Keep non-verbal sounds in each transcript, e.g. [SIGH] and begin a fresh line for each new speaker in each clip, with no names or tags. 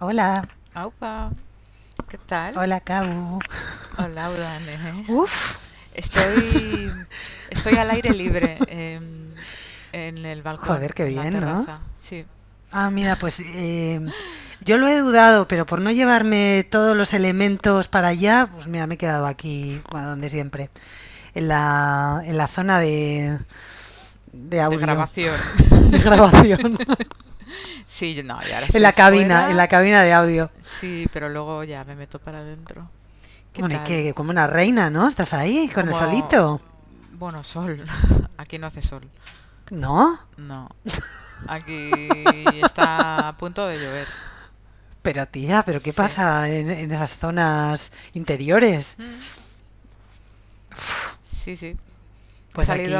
Hola,
Aupa, ¿qué tal?
hola, Cabo.
Hola, Udane.
Uf,
Estoy, estoy al aire libre em, en el balcón.
Joder, qué bien, ¿no?
Sí.
ah, mira, pues eh, yo lo he dudado, pero por no llevarme todos los elementos para allá, pues mira, me he quedado aquí, bueno, donde siempre, en la, en la zona de, de
De
audio,
grabación. [LAUGHS]
de grabación, [LAUGHS]
Sí, yo- no, y ahora
en
estoy
la cabina,
fuera.
en la cabina de audio.
Sí, pero luego ya me meto para adentro. ¿Qué
Bueno, y
tal?
que como una reina, ¿no? ¿Estás ahí con el
Como-
solito?
Bueno, sol. [LAUGHS] Aquí no hace sol.
¿No?
No. [LAUGHS] Aquí está a punto de llover.
Pero tía, ¿pero qué
Sí.
pasa en, en esas zonas interiores?
Sí, sí.
Pues aquí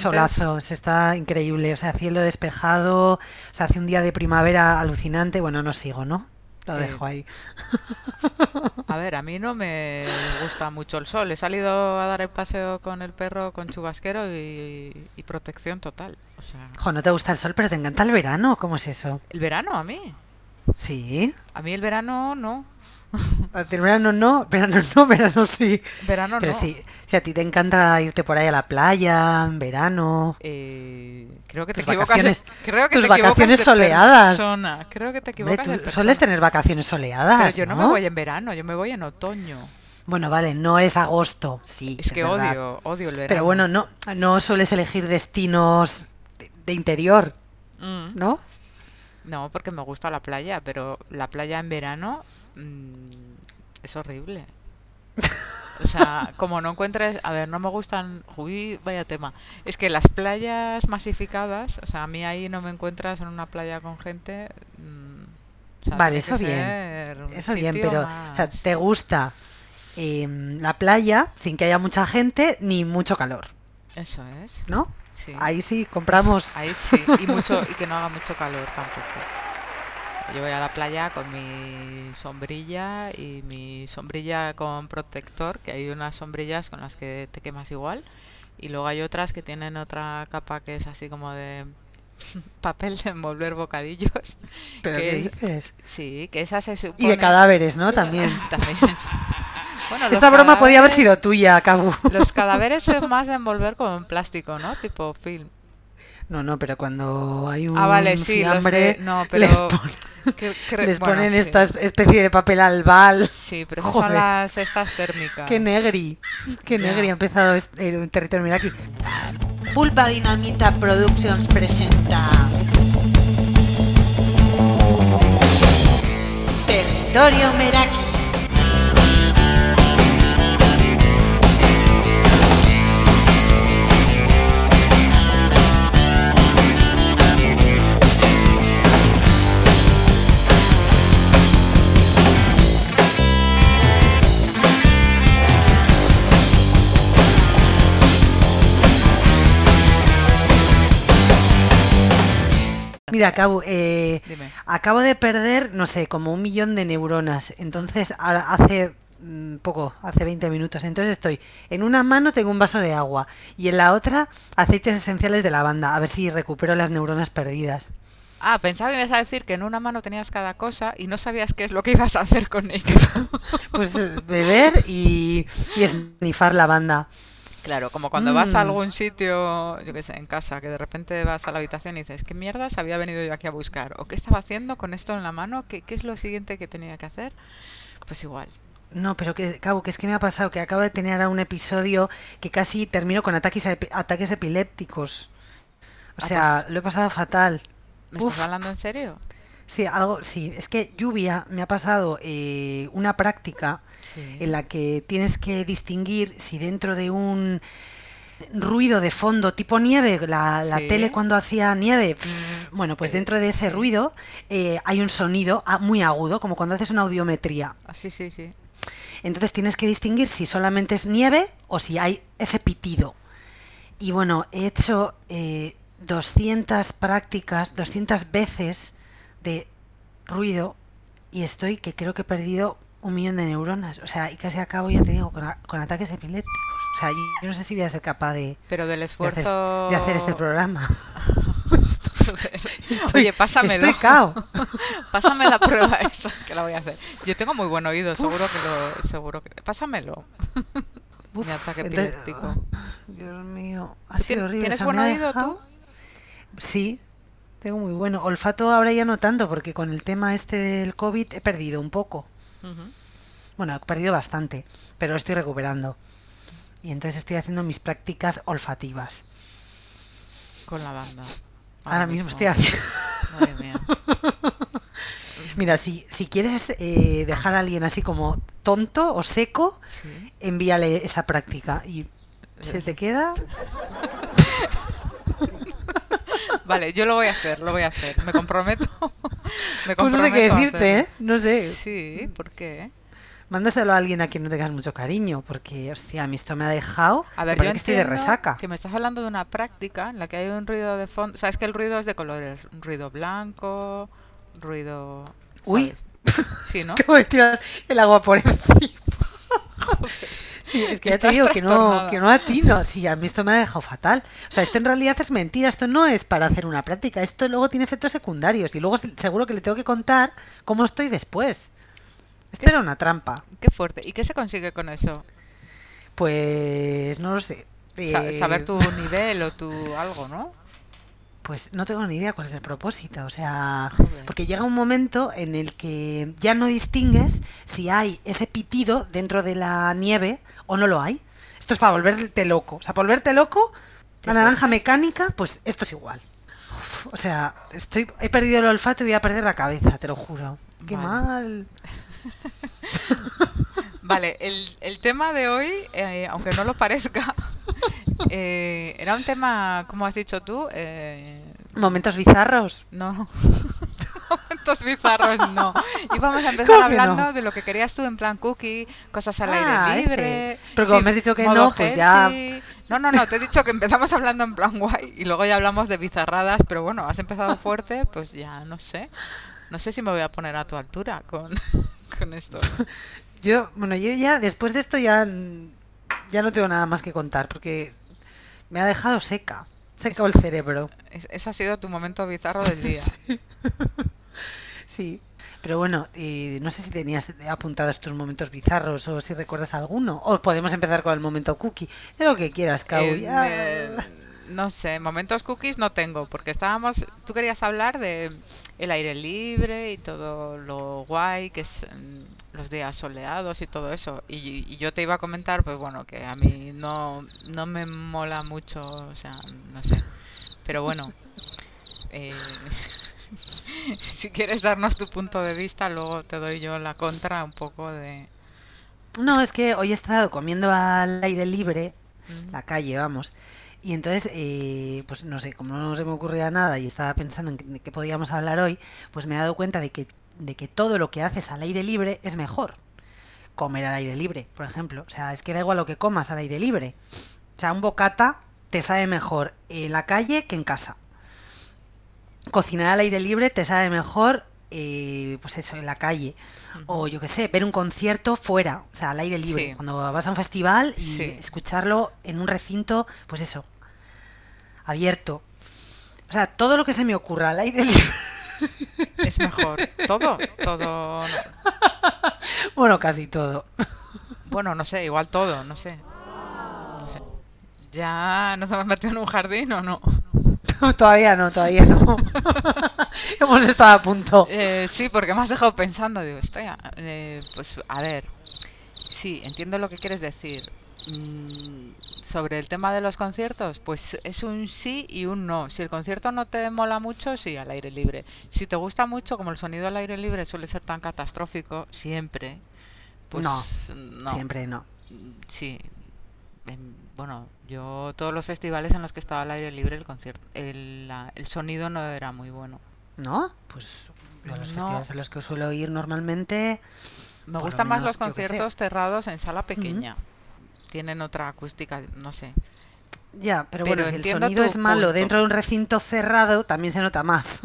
solazos, está increíble, o sea, cielo despejado, o sea, hace un día de primavera alucinante, bueno, no sigo, ¿no? Lo dejo ahí.
A ver, a mí no me gusta mucho el sol. He salido a dar el paseo con el perro con chubasquero y, y protección total. O sea,
no te gusta el sol, pero te encanta el verano, ¿cómo es eso?
el verano a mí.
Sí,
A mí el verano no.
El verano no, verano no, verano sí.
Verano
Pero
no.
sí, si a ti te encanta irte por ahí a la playa, en verano,
Eh, creo que te
Tus
equivocas.
vacaciones-
de- creo que
tus
te
vacaciones
de
soleadas.
persona. Creo que te equivocas
tú sueles tener vacaciones
Pero
soleadas,
yo no, me voy en verano, yo me voy en otoño.
Bueno, vale, no es agosto, sí,
Es que
verdad.
odio, odio el verano.
Pero bueno, no, no sueles elegir destinos de, de interior,
Mm.
¿no?
No, porque me gusta la playa, pero la playa en verano mm, es horrible. O sea, [LAUGHS] como no encuentres, a ver, no me gustan, uy, vaya tema. Es que las playas masificadas, o sea, a mí ahí no me encuentras en una playa con gente. mm, o sea,
Vale, eso bien, Eso bien, pero o sea,
más-
te gusta em, la playa sin que haya mucha gente ni mucho calor,
Eso es,
¿no?
Sí.
Ahí sí, compramos.
Ahí sí, y mucho, y que no haga mucho calor tampoco. Yo voy a la playa con mi sombrilla y mi sombrilla con protector, que hay unas sombrillas con las que te quemas igual, y luego hay otras que tienen otra capa que es así como de [LAUGHS] papel de envolver bocadillos. [LAUGHS]
¿Pero
que
qué
es-
dices?
Sí, que esa se
Y de
supone...
cadáveres, ¿no? También. [LAUGHS]
También. Bueno, los
Esta broma podía haber sido tuya, Cabu.
Los cadáveres es más de envolver con plástico, ¿no? Tipo film.
No, no, pero cuando hay un
Ah, vale, sí, los
fiambre,
de- no, pero
les, pon-
que- que- [LAUGHS]
les
bueno,
ponen
sí.
esta especie de papel albal.
Sí, pero son
Joder.
las estas térmicas.
Qué negri, qué negri ha empezado este- el territorio. Mira aquí. Pulpa Dinamita Productions presenta Territorio Meraki. Mira, Cabu, eh, acabo de perder, no sé, como un millón de neuronas. Entonces, hace mm, poco, hace 20 minutos. Entonces estoy, en una mano tengo un vaso de agua y en la otra aceites esenciales de lavanda. A ver si recupero las neuronas perdidas.
Ah, pensaba que ibas a decir que en una mano tenías cada cosa y no sabías qué es lo que ibas a hacer con ello. [LAUGHS]
Pues beber y, y esnifar lavanda.
Claro, como cuando vas a
Mm.
algún sitio, yo qué sé, en casa, que de repente vas a la habitación y dices, ¿qué mierdas había venido yo aquí a buscar? ¿O qué estaba haciendo con esto en la mano? ¿Qué, qué es lo siguiente que tenía que hacer? Pues igual.
No, pero que, Cabo, que es que me ha pasado que acabo de tener ahora un episodio que casi termino con ataques, ataques epilépticos. O
Ah,
sea, lo he pasado fatal.
¿Me
Uf.
estás hablando en serio?
Sí, algo, sí. Es que lluvia me ha pasado eh, una práctica
Sí.
en la que tienes que distinguir si dentro de un ruido de fondo tipo nieve, la, la
Sí.
tele cuando hacía nieve, bueno, pues
Eh,
dentro de ese ruido eh, hay un sonido muy agudo, como cuando haces una audiometría.
Ah, sí, sí, sí.
Entonces tienes que distinguir si solamente es nieve o si hay ese pitido. Y bueno, he hecho eh, 200 prácticas, 200 veces de ruido y estoy que creo que he perdido un millón de neuronas. O sea, y casi acabo, ya te digo, con, a- con ataques epilépticos. O sea, yo, yo no sé si voy a ser capaz de,
Pero del
de
esfuerzo...
hacer, de hacer este programa. [LAUGHS] Estoy,
Oye, pásamelo.
Estoy cao. [LAUGHS]
Pásame la prueba esa, que la voy a hacer. Yo tengo muy buen oído, seguro que lo... Seguro que... Pásamelo.
Uf,
Mi ataque
entonces-
epiléptico.
Dios mío, ha
¿Tien-
sido horrible.
¿Tienes buen oído
dejado-
tú?
Sí, tengo muy bueno. Olfato ahora ya no tanto, porque con el tema este del COVID he perdido un poco. Bueno, he perdido bastante, pero lo estoy recuperando. Y entonces estoy haciendo mis prácticas olfativas.
Con la banda.
Ahora, mismo estoy haciendo...
Madre mía. [LAUGHS]
Mira, si, si quieres eh, dejar a alguien así como tonto o seco,
Sí.
envíale esa práctica. Y se te queda...
Vale, yo lo voy a hacer, lo voy a hacer. Me comprometo. [LAUGHS] Me
Pues no sé qué decirte, ¿eh? No sé.
Sí, ¿por qué?
Mándaselo a alguien a quien no tengas mucho cariño, porque, hostia, a mí esto me ha dejado...
A ver, yo
que estoy de resaca.
Que me estás hablando de una práctica en la que hay un ruido de fondo. Sabes que el ruido es de colores. Un ruido blanco, ruido.
Uy.
Sí, ¿no? [LAUGHS]
De tirar el agua por encima. [LAUGHS] Sí, es que ya te digo que no, que no atino. Sí, a mí esto me ha dejado fatal. O sea, esto en realidad es mentira. Esto no es para hacer una práctica. Esto luego tiene efectos secundarios. Y luego se- seguro que le tengo que contar cómo estoy después. Esto era una trampa.
Qué fuerte. ¿Y qué se consigue con eso?
Pues no lo sé.
Sa-
Eh,
saber tu [LAUGHS] nivel o tu algo, ¿no?
Pues no tengo ni idea cuál es el propósito. O sea,
Joder.
porque llega un momento en el que ya no distingues si hay ese pitido dentro de la nieve o no lo hay. Esto es para volverte loco. O sea, para volverte loco, la naranja mecánica, pues esto es igual. Uf, o sea, estoy, he perdido el olfato y voy a perder la cabeza, te lo juro. Qué
Vale.
mal. [LAUGHS]
Vale, el, el tema de hoy, eh, aunque no lo parezca, [LAUGHS] eh, era un tema, como has dicho tú, eh,
Momentos bizarros.
no. [LAUGHS] Momentos bizarros, no. Íbamos a empezar
¿Cómo que
hablando
no?
de lo que querías tú en plan cookie, cosas al
Ah,
aire
ese.
libre.
Pero como me has dicho que no, pues ya-.
No, no, no, te he dicho que empezamos hablando en plan guay y luego ya hablamos de bizarradas, pero bueno, has empezado fuerte, pues ya no sé. No sé si me voy a poner a tu altura con, [LAUGHS] con esto.
Yo, bueno, yo ya después de esto ya, ya no tengo nada más que contar porque me ha dejado seca. Seca el cerebro.
Es- Ese ha sido tu momento bizarro [LAUGHS] del día.
Sí. Pero bueno, eh, no sé si tenías apuntados tus momentos bizarros o si recuerdas alguno. O podemos empezar con el momento cookie. De lo que quieras, Cau.
Eh, eh, no sé, momentos cookies no tengo, porque estábamos, tú querías hablar de el aire libre y todo lo guay, que es mm, los días soleados y todo eso. Y, y yo te iba a comentar, pues bueno, que a mí no, no me mola mucho, o sea, no sé. Pero bueno, eh, [LAUGHS] si quieres darnos tu punto de vista, luego te doy yo la contra un poco de...
No, es que hoy he estado comiendo al aire libre, la calle, vamos. Y entonces, eh, pues no sé, como no se me ocurría nada y estaba pensando en qué podíamos hablar hoy, pues me he dado cuenta de que, de que todo lo que haces al aire libre es mejor. Comer al aire libre, por ejemplo. O sea, es que da igual lo que comas al aire libre. O sea, un bocata te sabe mejor en la calle que en casa. Cocinar al aire libre te sabe mejor, eh, pues eso, en la calle. O yo qué sé, ver un concierto fuera, o sea, al aire libre.
Sí.
Cuando vas a un festival y
Sí.
escucharlo en un recinto, pues eso, abierto. O sea, todo lo que se me ocurra al aire [LAUGHS] libre.
Es mejor. Todo, todo. no. [LAUGHS]
Bueno, casi todo. [LAUGHS]
Bueno, no sé, igual todo, no sé. No sé. ¿Ya nos hemos metido en un jardín o no? [LAUGHS]
todavía no, todavía no. Hemos estado a punto.
Eh, sí, porque me has dejado pensando. Digo, "Hostia, eh, pues a ver. Sí, entiendo lo que quieres decir. Mm, sobre el tema de los conciertos, pues es un sí y un no. Si el concierto no te mola mucho, sí, al aire libre. Si te gusta mucho, como el sonido al aire libre suele ser tan catastrófico, siempre, pues
No,
no.
Siempre no.
Sí. En- bueno, yo todos los festivales en los que estaba al aire libre el concierto, el, la- el sonido no era muy bueno.
¿No? Pues los
No.
festivales a los que suelo ir normalmente.
Me
lo
gustan más los conciertos cerrados en sala pequeña. Tienen otra acústica, no sé.
Ya, pero,
Pero
bueno, si el sonido es malo
punto.
dentro de un recinto cerrado, también se nota más.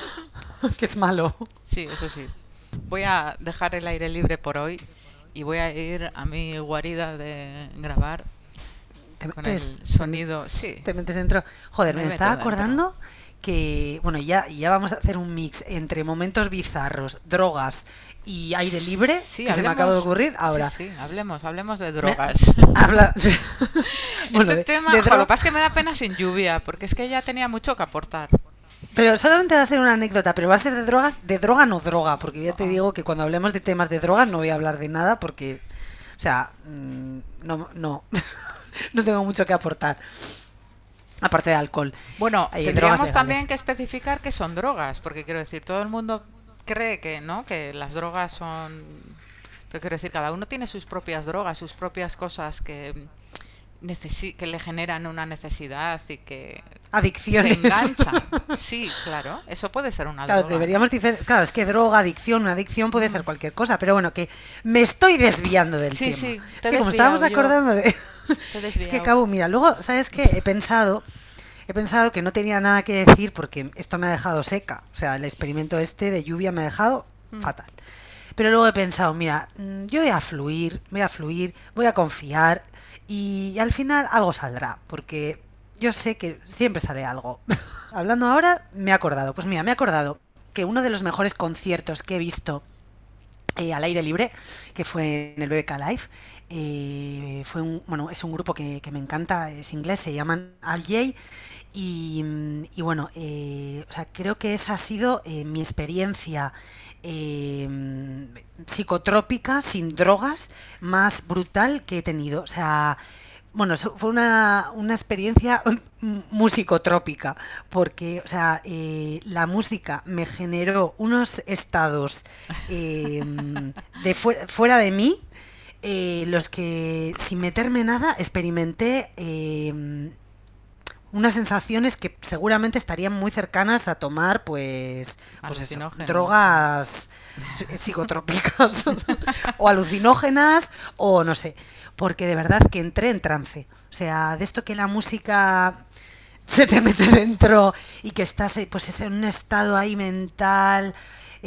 [LAUGHS] que es malo.
Sí, eso sí. Voy a dejar el aire libre por hoy y voy a ir a mi guarida de grabar
Te
con
metes,
el sonido. Sí.
te metes dentro. Joder,
Me
me, estaba
dentro.
Que, bueno, ya, ya vamos a hacer un mix entre momentos bizarros, drogas y aire libre,
Sí,
que se me acaba de ocurrir ahora.
Sí, sí, hablemos, hablemos de drogas. [LAUGHS]
Habla... [LAUGHS] Bueno,
este
de-
tema,
de
lo que pasa es que me da pena sin lluvia, porque es que ella tenía mucho que aportar.
Pero solamente va a ser una anécdota, pero va a ser de drogas, de droga no droga, porque ya te digo que cuando hablemos de temas de drogas no voy a hablar de nada porque, o sea, mm, no, no, [LAUGHS] no tengo mucho que aportar. Aparte de alcohol.
Bueno,
Hay
tendríamos también que especificar que son drogas, porque quiero decir, todo el mundo cree que no, que las drogas son. Pero quiero decir, cada uno tiene sus propias drogas, sus propias cosas que necesi- que le generan una necesidad y que se
Adicciones.
enganchan. Sí, claro, eso puede ser una
Claro,
droga.
deberíamos Claro, es que droga, adicción, una adicción puede ser cualquier cosa, pero bueno, que me estoy desviando del
Sí,
tema.
sí,
es que como estábamos
yo.
acordando de. [LAUGHS] Es que. Cabo, mira, luego, ¿sabes qué? He pensado. He pensado que no tenía nada que decir porque esto me ha dejado seca. O sea, el experimento este de lluvia me ha dejado
Mm.
fatal. Pero luego he pensado, mira, mm, yo voy a fluir, voy a fluir, voy a confiar y, al final algo saldrá, porque yo sé que siempre sale algo. [LAUGHS] Hablando ahora, me he acordado. Pues mira, me he acordado que uno de los mejores conciertos que he visto eh, al aire libre, que fue en el BBK Live. Eh, fue un, bueno, es un grupo que, me encanta, es inglés, se llaman Jay. Y, y bueno, eh, o sea, creo que esa ha sido eh, mi experiencia eh, psicotrópica, sin drogas, más brutal que he tenido. O sea, bueno, fue una, una experiencia [LAUGHS] musicotrópica, porque, o sea, eh, la música me generó unos estados de fuera, fuera de mí, eh, los que sin meterme nada experimenté eh, unas sensaciones que seguramente estarían muy cercanas a tomar, pues, pues eso, drogas psi- [LAUGHS] psicotrópicas [LAUGHS] o alucinógenas o no sé, porque de verdad que entré en trance. O sea, de esto que la música se te mete dentro y que estás pues es en un estado ahí mental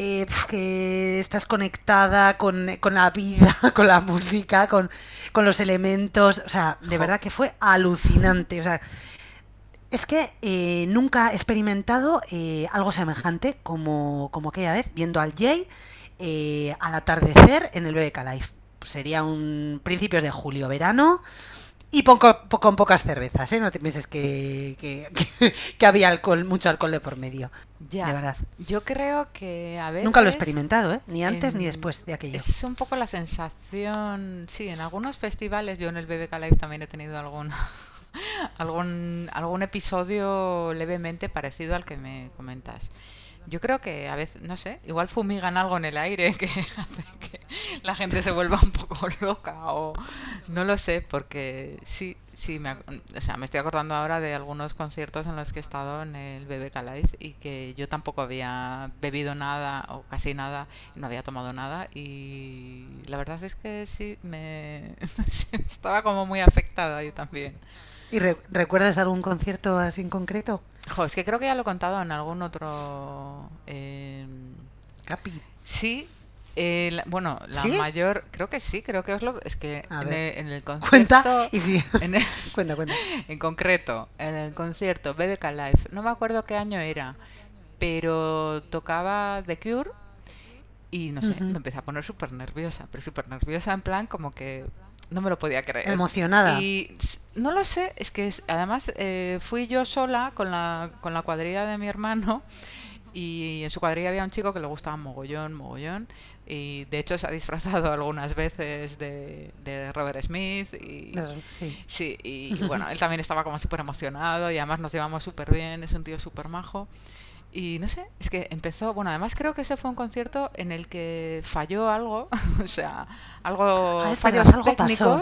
eh, que estás conectada con, con la vida, [LAUGHS] con la música, con, con los elementos, o sea, de verdad que fue alucinante, o sea, es que eh, nunca he experimentado eh, algo semejante como, como aquella vez viendo al Jay eh, al atardecer en el BBK Live. Sería un principios de julio, verano y po- con pocas cervezas, ¿eh? No te pienses que, que, [LAUGHS] que- había alcohol, mucho alcohol de por medio.
Ya,
De verdad.
Yo creo que a veces...
Nunca lo he experimentado, ¿eh? Ni antes ni después de aquello.
Es un poco la sensación, sí, en algunos festivales, yo en el BBK Live también he tenido algún, [LAUGHS] algún, algún episodio levemente parecido al que me comentas. Yo creo que a veces, no sé, igual fumigan algo en el aire que [LAUGHS] hace que la gente se vuelva un poco [LAUGHS] loca o no lo sé, porque sí, sí, me, o sea, me estoy acordando ahora de algunos conciertos en los que he estado en el BBK Live y que yo tampoco había bebido nada o casi nada, no había tomado nada y la verdad es que sí, me [LAUGHS] estaba como muy afectada yo también.
¿Y re- recuerdas algún concierto así en concreto?
Jo, es que creo que ya lo he contado en algún otro... eh,
Capi.
sí, eh, la- bueno, la
¿Sí?
mayor... Creo que sí, creo que es lo... Es que en el, en el [LAUGHS] concierto...
Cuenta y sí. [LAUGHS]
en el- [LAUGHS]
cuenta, cuenta.
en concreto, en el concierto BBK Live, no me acuerdo qué año era, pero tocaba The Cure y no sé, me empecé a poner súper nerviosa, pero súper nerviosa en plan como que no me lo podía creer.
Emocionada.
Y no lo sé, es que es- además eh, fui yo sola con la, con la cuadrilla de mi hermano y en su cuadrilla había un chico que le gustaba mogollón, mogollón. Y de hecho se ha disfrazado [LAUGHS] algunas veces de, de Robert Smith y,
Sí.
Sí, y [LAUGHS] bueno, él también estaba como súper emocionado y además nos llevamos súper bien, es un tío súper majo. Y no sé, es que empezó, bueno, además creo que ese fue un concierto en el que falló algo, [LAUGHS] o sea, algo,
Ah, es
fallos
verdad, algo pasó.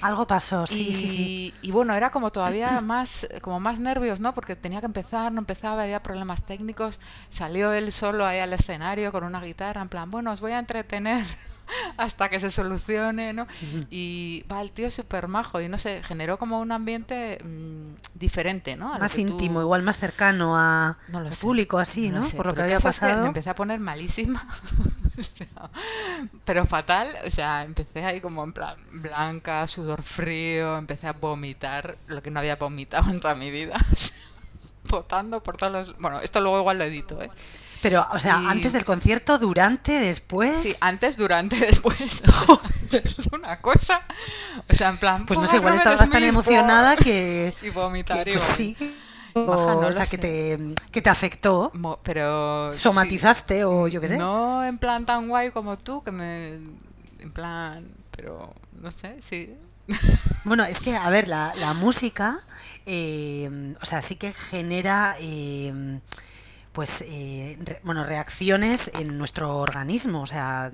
Algo pasó, sí,
y,
sí, sí.
y bueno, era como todavía [CLEARS THROAT] más, como más nervios, ¿no? Porque tenía que empezar, no empezaba, había problemas técnicos. Salió él solo ahí al escenario con una guitarra, en plan, bueno, os voy a entretener [LAUGHS] hasta que se solucione, ¿no? Y va, el tío súper majo y no sé, generó como un ambiente mm, diferente, ¿no? A
Más
tú-
íntimo, igual más cercano a,
no
al
sé,
así,
no
¿no?
sé,
Por lo que había pasado.
me empecé a poner malísima. [LAUGHS] O sea, pero fatal, o sea, empecé ahí como en plan blanca, sudor frío, empecé a vomitar lo que no había vomitado en toda mi vida. [LAUGHS] votando por todos los... Bueno, esto luego igual lo edito, ¿eh?
Pero, o sea,
Y-
antes del concierto, durante, después.
Sí, antes, durante, [LAUGHS] después. es una cosa. O sea, en plan.
Pues no sé, igual
"Robert
estabas tan emocionada que.
Y vomitar.
que,
y
pues
vomitar.
sí.
Baja,
O, sea, que te, que te afectó.
Mo- Pero. sí.
Somatizaste o yo qué sé.
No en plan tan guay como tú, que me. En plan. Pero. No sé, sí. [LAUGHS]
Bueno, es que, a ver, la, la música, eh, o sea, sí que genera, eh, pues, eh, re- bueno, reacciones en nuestro organismo, o sea,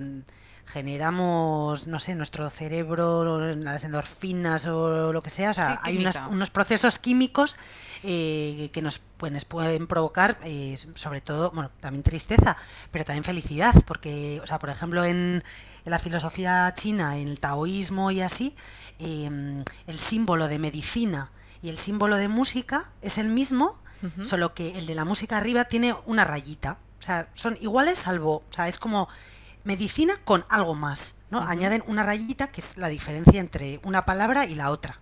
generamos, no sé, nuestro cerebro, las endorfinas o lo que sea, o sea,
Sí,
hay unas- unos procesos químicos eh, que nos, pues, pueden provocar, eh, sobre todo, bueno, también tristeza, pero también felicidad, porque, o sea, por ejemplo, en, en la filosofía china, en el taoísmo y así, eh, el símbolo de medicina y el símbolo de música es el mismo, solo que el de la música arriba tiene una rayita. O sea, son iguales salvo, o sea, es como medicina con algo más, ¿no? Añaden una rayita que es la diferencia entre una palabra y la otra.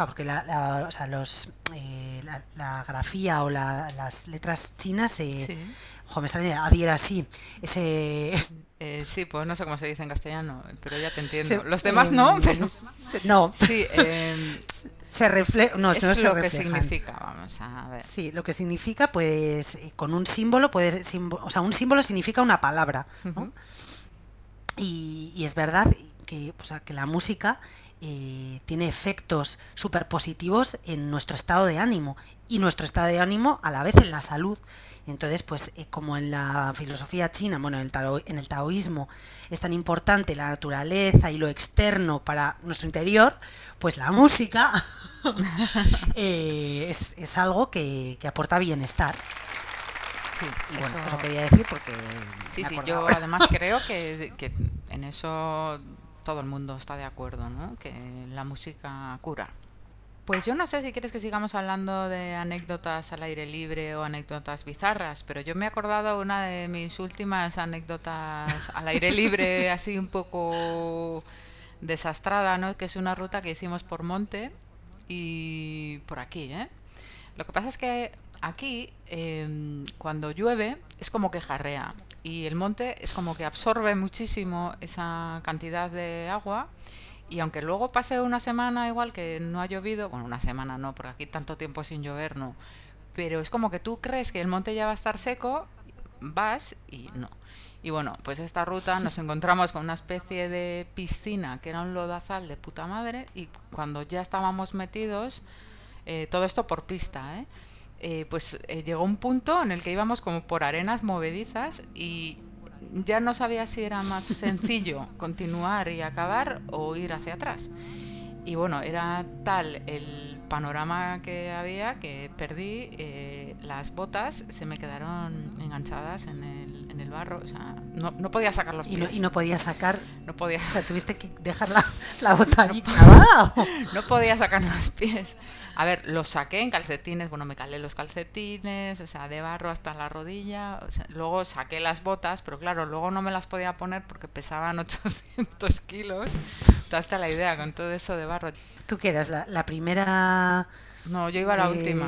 Claro, porque la, la- o sea, los, eh, la, la grafía o la- las letras chinas, eh,
Sí.
jo, me sale adhiera así, ese...
Eh, sí, pues no sé cómo se dice en castellano, pero ya te entiendo.
se-
Los demás no, pero. [LAUGHS]
se- No,
Sí, eh,
se refleja, no,
es
no se
lo que significa, vamos a ver.
Sí, lo que significa, pues, eh, con un símbolo, puede, simbo- o sea, un símbolo significa una palabra, y, y es verdad que, o sea, que la música eh, tiene efectos súper positivos en nuestro estado de ánimo y nuestro estado de ánimo a la vez en la salud. Entonces, pues eh, como en la filosofía china, bueno, en el, tao- en el taoísmo es tan importante la naturaleza y lo externo para nuestro interior, pues la música [LAUGHS] eh, es, es algo que, que aporta bienestar.
Sí,
Y bueno,
eso-
eso quería decir porque...
Sí, sí, yo además [LAUGHS] creo que, que en eso todo el mundo está de acuerdo, ¿no? Que la música cura. Pues yo no sé si quieres que sigamos hablando de anécdotas al aire libre o anécdotas bizarras, pero yo me he acordado una de mis últimas anécdotas al aire [LAUGHS] libre, así un poco desastrada, ¿no? Que es una ruta que hicimos por monte y por aquí, ¿eh? Lo que pasa es que aquí, em, cuando llueve, es como que jarrea. Y el monte es como que absorbe muchísimo esa cantidad de agua. Y aunque luego pase una semana igual que no ha llovido, bueno, una semana no, porque aquí tanto tiempo sin llover no. Pero es como que tú crees que el monte ya va a estar seco, vas y no. Y bueno, pues esta ruta nos encontramos con una especie de piscina que era un lodazal de puta madre y cuando ya estábamos metidos, eh, todo esto por pista, ¿eh? Eh, pues eh, llegó un punto en el que íbamos como por arenas movedizas y ya no sabía si era más [LAUGHS] sencillo continuar y acabar o ir hacia atrás. Y bueno, era tal el panorama que había que perdí eh, las botas, se me quedaron enganchadas en el, en el barro, o sea, no, no podía sacar los
Y
pies.
no, y no podías sacar,
no podía
o sea, tuviste que [LAUGHS] dejar la, la bota ahí clavada. ¿o?
no podía sacar los pies. A ver, los saqué en calcetines, bueno, me calé los calcetines, o sea, de barro hasta la rodilla. o sea, luego saqué las botas, pero claro, luego no me las podía poner porque pesaban [LAUGHS] 800 kilos. Haces la idea con todo eso de barro.
¿Tú qué eras? ¿La, la primera...?
No, yo iba a la última.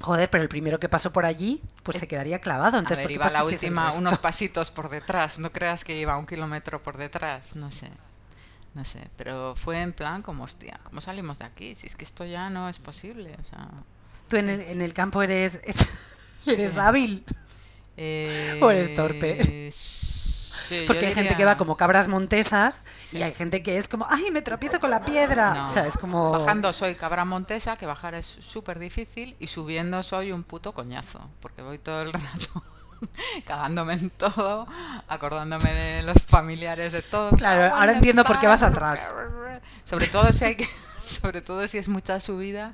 Joder, pero el primero que pasó por allí, pues se quedaría clavado.
A
Entonces,
ver,
¿por qué
iba a la última unos [LAUGHS] pasitos por detrás. No creas que iba un kilómetro por detrás, no sé. No sé, pero fue en plan como, hostia, ¿cómo salimos de aquí? Si es que esto ya no es posible. O sea,
Tú en el, en el campo eres, [LAUGHS] eres hábil.
Eh,
¿O eres torpe?
sí, [LAUGHS]
Porque hay gente que va como cabras montesas y hay gente que es como, ¡ay, me tropiezo con la piedra!
No,
O sea, es como...
Bajando soy cabra montesa, que bajar es súper difícil, y subiendo soy un puto coñazo, porque voy todo el rato [LAUGHS] cagándome en todo, acordándome de los familiares de todo.
Claro, ahora entiendo por qué vas atrás.
Sobre todo si hay que, [LAUGHS] sobre todo si es mucha subida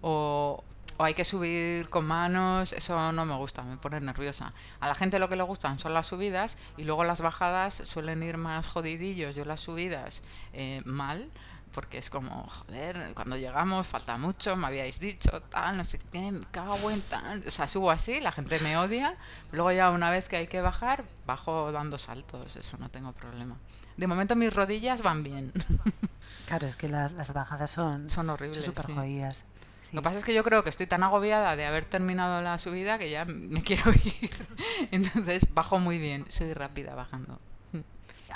o, o hay que subir con manos, eso no me gusta, me pone nerviosa. A la gente lo que le gustan son las subidas y luego las bajadas suelen ir más jodidillos. Yo las subidas eh, mal, porque es como, joder, cuando llegamos falta mucho, me habíais dicho, tal, no sé qué, me cago en tal. O sea, subo así, la gente me odia. Luego ya una vez que hay que bajar, bajo dando saltos, eso no tengo problema. De momento mis rodillas van bien. [LAUGHS]
Claro, es que las, las bajadas son
Son horribles,
súper
sí.
jodidas.
Lo que pasa es que yo creo que estoy tan agobiada de haber terminado la subida que ya me [LAUGHS] quiero ir. Entonces bajo muy bien, soy rápida bajando.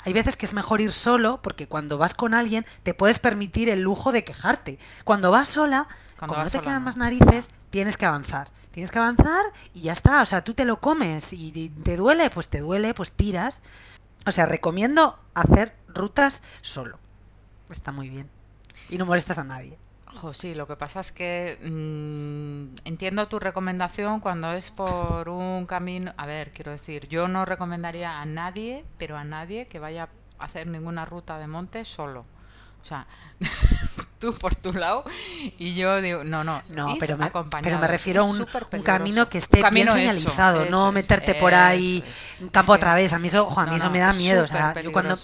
Hay veces que es mejor ir solo porque cuando vas con alguien te puedes permitir el lujo de quejarte. Cuando vas sola,
Cuando
como
vas
no te
sola,
quedan
no.
más narices, tienes que avanzar. Tienes que avanzar y ya está. O sea, tú te lo comes y te duele, pues te duele, pues tiras. O sea, recomiendo hacer rutas solo. Está muy bien. Y no molestas a nadie.
Jo, sí, lo que pasa es que mm, entiendo tu recomendación cuando es por un camino. A ver, quiero decir, yo no recomendaría a nadie, pero a nadie que vaya a hacer ninguna ruta de monte solo. O sea, [LAUGHS] tú por tu lado y yo digo, no, no,
No, pero me,
acompañados.
pero me refiero a un, un camino que esté
camino
bien
hecho,
señalizado, no
es,
meterte por ahí
es.
campo
Es
a través. A mí eso, ojo, a mí
no,
eso
no,
me da miedo. O sea, yo cuando,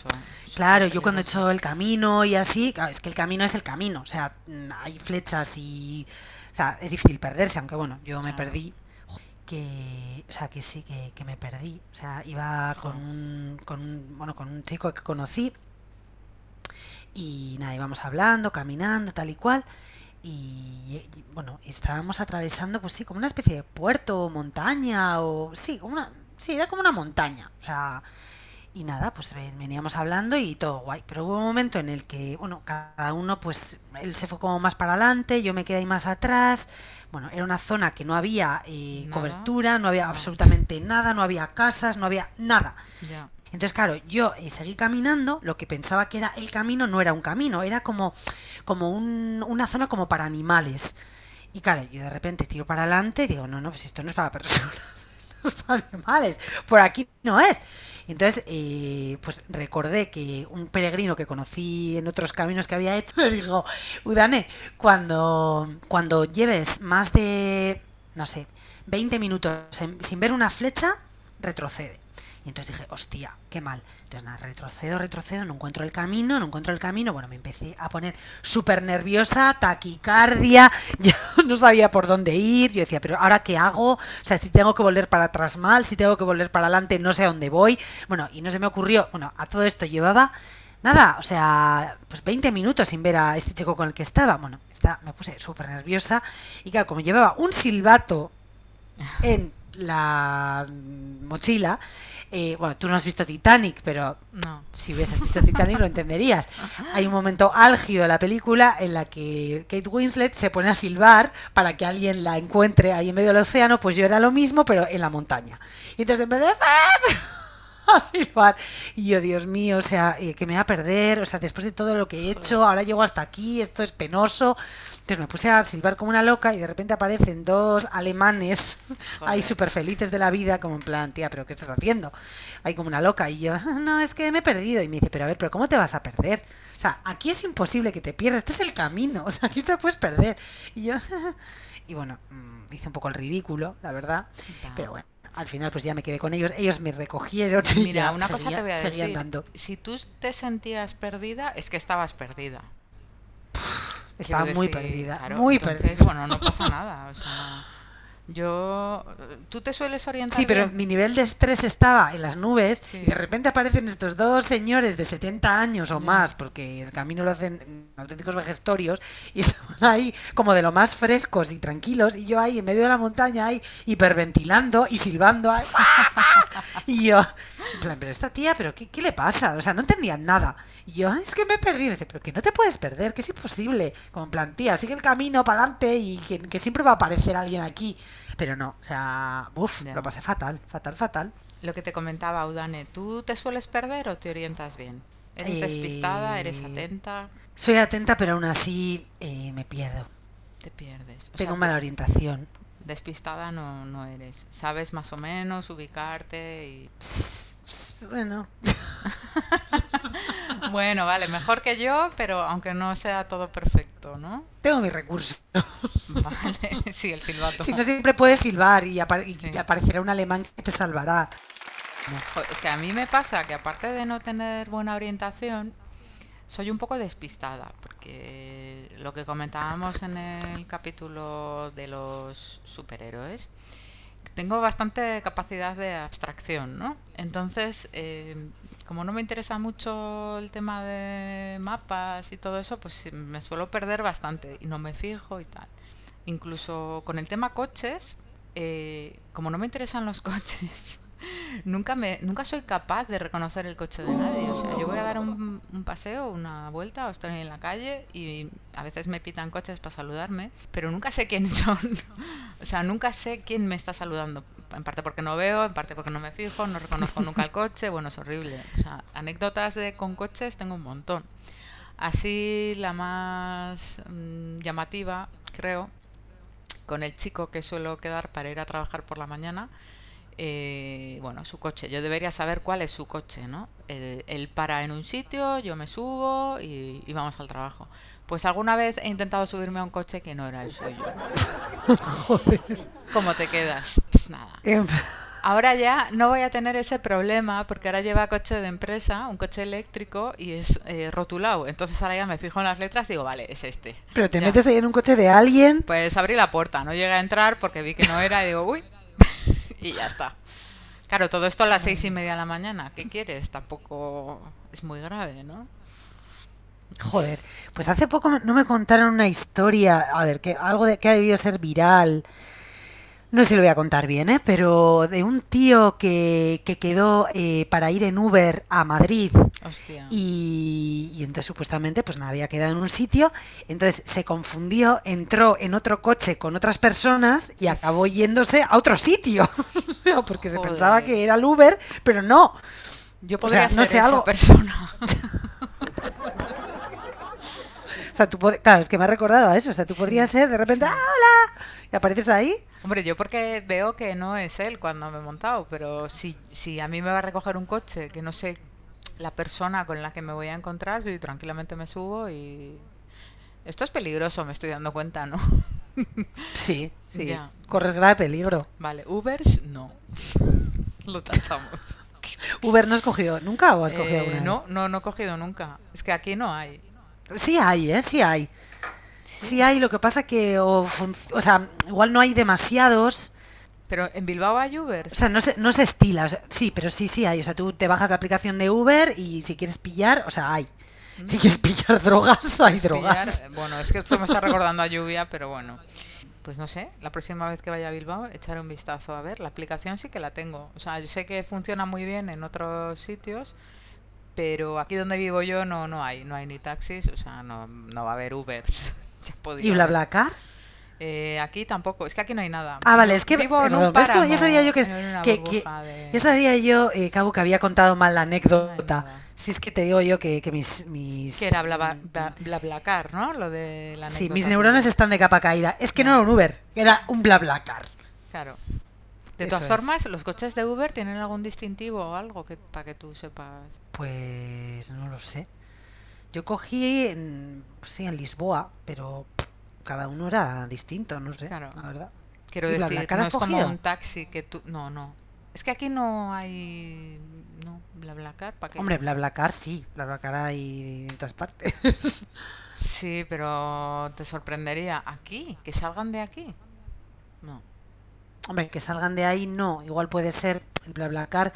claro, yo cuando he hecho el camino y así, claro, es que el camino es el camino. O sea, hay flechas y, o sea, es difícil perderse, aunque bueno, yo me
Claro.
perdí. Que, o sea, que sí, que, que me perdí. O sea, iba con un, con un, bueno, con un chico que conocí y nada, íbamos hablando, caminando, tal y cual. Y, y, bueno, estábamos atravesando, pues sí, como una especie de puerto o montaña, o sí, como una, sí, era como una montaña. O sea, y nada, pues ven- veníamos hablando y todo guay. Pero hubo un momento en el que, bueno, cada uno, pues él se fue como más para adelante, yo me quedé ahí más atrás. Bueno, era una zona que no había eh, cobertura, no había absolutamente nada, no había casas, no había nada. Entonces, claro, yo eh, seguí caminando, lo que pensaba que era el camino no era un camino, era como, como un- una zona como para animales. Y claro, yo de repente tiro para adelante y digo, no, no, pues esto no es para personas, [LAUGHS] esto es para animales, por aquí no es. Entonces, eh, pues recordé que un peregrino que conocí en otros caminos que había hecho me [LAUGHS] dijo, Udane, cuando, cuando lleves más de, no sé, 20 minutos sin ver una flecha, retrocede. Y entonces dije, hostia, qué mal. Entonces nada, retrocedo, retrocedo, no encuentro el camino, no encuentro el camino. Bueno, me empecé a poner súper nerviosa, taquicardia, [LAUGHS] yo no sabía por dónde ir. Yo decía, pero ¿ahora qué hago? O sea, si tengo que volver para atrás mal, si tengo que volver para adelante, no sé a dónde voy. Bueno, y no se me ocurrió, bueno, a todo esto llevaba nada, o sea, pues 20 minutos sin ver a este chico con el que estaba. Bueno, está, me puse súper nerviosa y claro, como llevaba un silbato en la mochila, eh, bueno, tú no has visto Titanic, pero
No.
si hubieses visto Titanic lo entenderías. [LAUGHS] Hay un momento álgido de la película en la que Kate Winslet se pone a silbar para que alguien la encuentre ahí en medio del océano, pues yo era lo mismo, pero en la montaña. Y entonces en vez de [LAUGHS] a silbar, y yo, Dios mío, o sea, eh, que me va a perder, o sea, después de todo lo que he hecho, ahora llego hasta aquí, esto es penoso. Entonces me puse a silbar como una loca y de repente aparecen dos alemanes [LAUGHS] ahí súper felices de la vida, como en plan, tía, pero ¿qué estás haciendo? Ahí como una loca. Y yo, [LAUGHS] no, es que me he perdido. Y me dice, pero a ver, pero ¿cómo te vas a perder? O sea, aquí es imposible que te pierdas, este es el camino, o sea, aquí te puedes perder. Y yo, y bueno, mm, hice un poco el ridículo, la verdad. Pero bueno, al final pues ya me quedé con ellos, ellos me recogieron y
Mira,
ya
una cosa te voy a decir.
andando.
Si tú te sentías perdida, es que estabas perdida.
Estaba muy
decir,
perdida,
claro,
muy
entonces,
perdida.
Bueno, no pasa nada. O sea, yo. ¿Tú te sueles orientar?
Sí, pero
bien?
mi nivel de estrés estaba en las nubes
Sí.
y de repente aparecen estos dos señores de 70 años o más, porque el camino lo hacen auténticos vejestorios, y [LAUGHS] estaban ahí como de lo más frescos y tranquilos, y yo ahí en medio de la montaña, ahí hiperventilando y silbando, ahí, [LAUGHS] y yo, en plan, pero esta tía, ¿pero qué, qué le pasa? O sea, no entendían nada. Y yo, es que me perdido. Y dice, pero que no te puedes perder, que es imposible. Como en plan, tía, sigue el camino para adelante y que, que siempre va a aparecer alguien aquí. Pero no, o sea, uff, lo pasé fatal, fatal, fatal.
Lo que te comentaba, Udane, ¿tú te sueles perder o te orientas bien? ¿Eres despistada? ¿Eres
Eh,
atenta?
Soy atenta, pero aún así eh, me pierdo.
Te pierdes. O
Tengo
sea,
mala orientación.
despistada no, no eres. Sabes más o menos ubicarte y...
Bueno, [LAUGHS]
Bueno, vale, mejor que yo, pero aunque no sea todo perfecto, ¿no?
tengo mis recursos.
Vale, [LAUGHS] sí, el silbato.
Si no siempre puedes silbar y, apar- y
Sí.
aparecerá un alemán que te salvará.
Jo, Es que a mí me pasa que aparte de no tener buena orientación, soy un poco despistada, porque lo que comentábamos en el capítulo de los superhéroes, tengo bastante capacidad de abstracción, ¿no? Entonces, eh, como no me interesa mucho el tema de mapas y todo eso, pues me suelo perder bastante y no me fijo y tal. Incluso con el tema coches, eh, como no me interesan los [LAUGHS] coches, nunca me nunca soy capaz de reconocer el coche de nadie. O sea, yo voy a dar un, paseo, una vuelta, o estoy en la calle y a veces me pitan coches para saludarme, pero nunca sé quiénes son. [LAUGHS] O sea, nunca sé quién me está saludando. En parte porque no veo, en parte porque no me fijo, no reconozco nunca el coche. Bueno, es horrible. O sea, anécdotas de con coches tengo un montón. Así la más mm, llamativa, creo, con el chico que suelo quedar para ir a trabajar por la mañana, eh, bueno, su coche. Yo debería saber cuál es su coche, ¿no? Él, él para en un sitio, yo me subo y, y vamos al trabajo. Pues alguna vez he intentado subirme a un coche que no era el suyo. [LAUGHS]
Joder.
¿Cómo te quedas? Pues nada.
Em,
Ahora ya no voy a tener ese problema porque ahora lleva coche de empresa, un coche eléctrico y es eh, rotulado. Entonces ahora ya me fijo en las letras y digo, vale, es este.
Pero te
Ya.
metes ahí en un coche de alguien.
Pues abrí la puerta, no llegué a entrar porque vi que no era y digo, uy, y ya está. Claro, todo esto a las seis y media de la mañana. ¿Qué quieres? Tampoco es muy grave, ¿no?
Joder, pues hace poco no me contaron una historia, a ver, que algo de que ha debido ser viral. No sé si lo voy a contar bien, ¿eh? Pero de un tío que, que quedó eh, para ir en Uber a Madrid
Hostia.
y, y entonces supuestamente pues nada, había quedado en un sitio, entonces se confundió, entró en otro coche con otras personas y acabó yéndose a otro sitio, [LAUGHS] O sea, porque se pensaba que era el Uber, pero no.
Yo
o
podría
sea, no
ser
sé,
esa
algo-
persona. [LAUGHS]
O sea, tú claro, es que me ha recordado a eso, o sea, tú podrías ser de repente, ¡ah, hola! Y apareces ahí.
Hombre, yo porque veo que no es él cuando me he montado, pero si, si a mí me va a recoger un coche que no sé la persona con la que me voy a encontrar, yo tranquilamente me subo y... Esto es peligroso, me estoy dando cuenta, ¿no? [LAUGHS]
Sí, sí,
Ya.
corres grave peligro.
Vale, Ubers, no. [LAUGHS] Lo tachamos. [LAUGHS]
¿Uber no has cogido nunca o has cogido
Eh,
vez?
no, no, no he cogido nunca. Es que aquí no hay.
Sí hay, ¿eh? Sí hay. Sí hay, lo que pasa que, o, o sea, igual no hay demasiados,
Pero en Bilbao hay
o
Ubers.
sea, no se, no se estila, o sea, sí, pero sí, sí hay, o sea, tú te bajas la aplicación de Uber y si quieres pillar, o sea, hay. Si quieres pillar drogas, hay drogas.
Pillar- Bueno, es que esto me está recordando a lluvia, pero bueno. Pues no sé, la próxima vez que vaya a Bilbao, echaré un vistazo a ver. La aplicación sí que la tengo. O sea, yo sé que funciona muy bien en otros sitios, pero aquí donde vivo yo no, no hay. No hay ni taxis, o sea, no, no va a haber Ubers. [LAUGHS]
¿Y. BlaBlaCar?
Eh, aquí tampoco, es que aquí no hay nada.
Ah, vale, es que,
Vivo en un
¿ves cómo ya sabía yo que,
de-
ya sabía yo, eh, Cabo, que había contado mal la anécdota. Si es que te digo yo que, que mis, mis,
Que era Blabla- Bla- BlaBlaCar, ¿no? Lo de la
sí, mis neuronas están de capa caída. Es que no era un Uber, era un BlaBlaCar.
Claro. De
Eso
todas
es.
formas, ¿los coches de Uber tienen algún distintivo o algo que para que tú sepas?
Pues no lo sé. Yo cogí en, pues sí, en Lisboa, pero cada uno era distinto, no sé,
Claro.
la verdad.
Quiero
¿Y
decir, no es como un taxi que tú... No, no. Es que aquí no hay... No, BlaBlaCar, ¿para qué?
Hombre, BlaBlaCar sí, BlaBlaCar hay en todas partes.
Sí, pero te sorprendería. ¿Aquí? ¿Que salgan de aquí? No.
Hombre, que salgan de ahí no, igual puede ser el BlaBlaCar,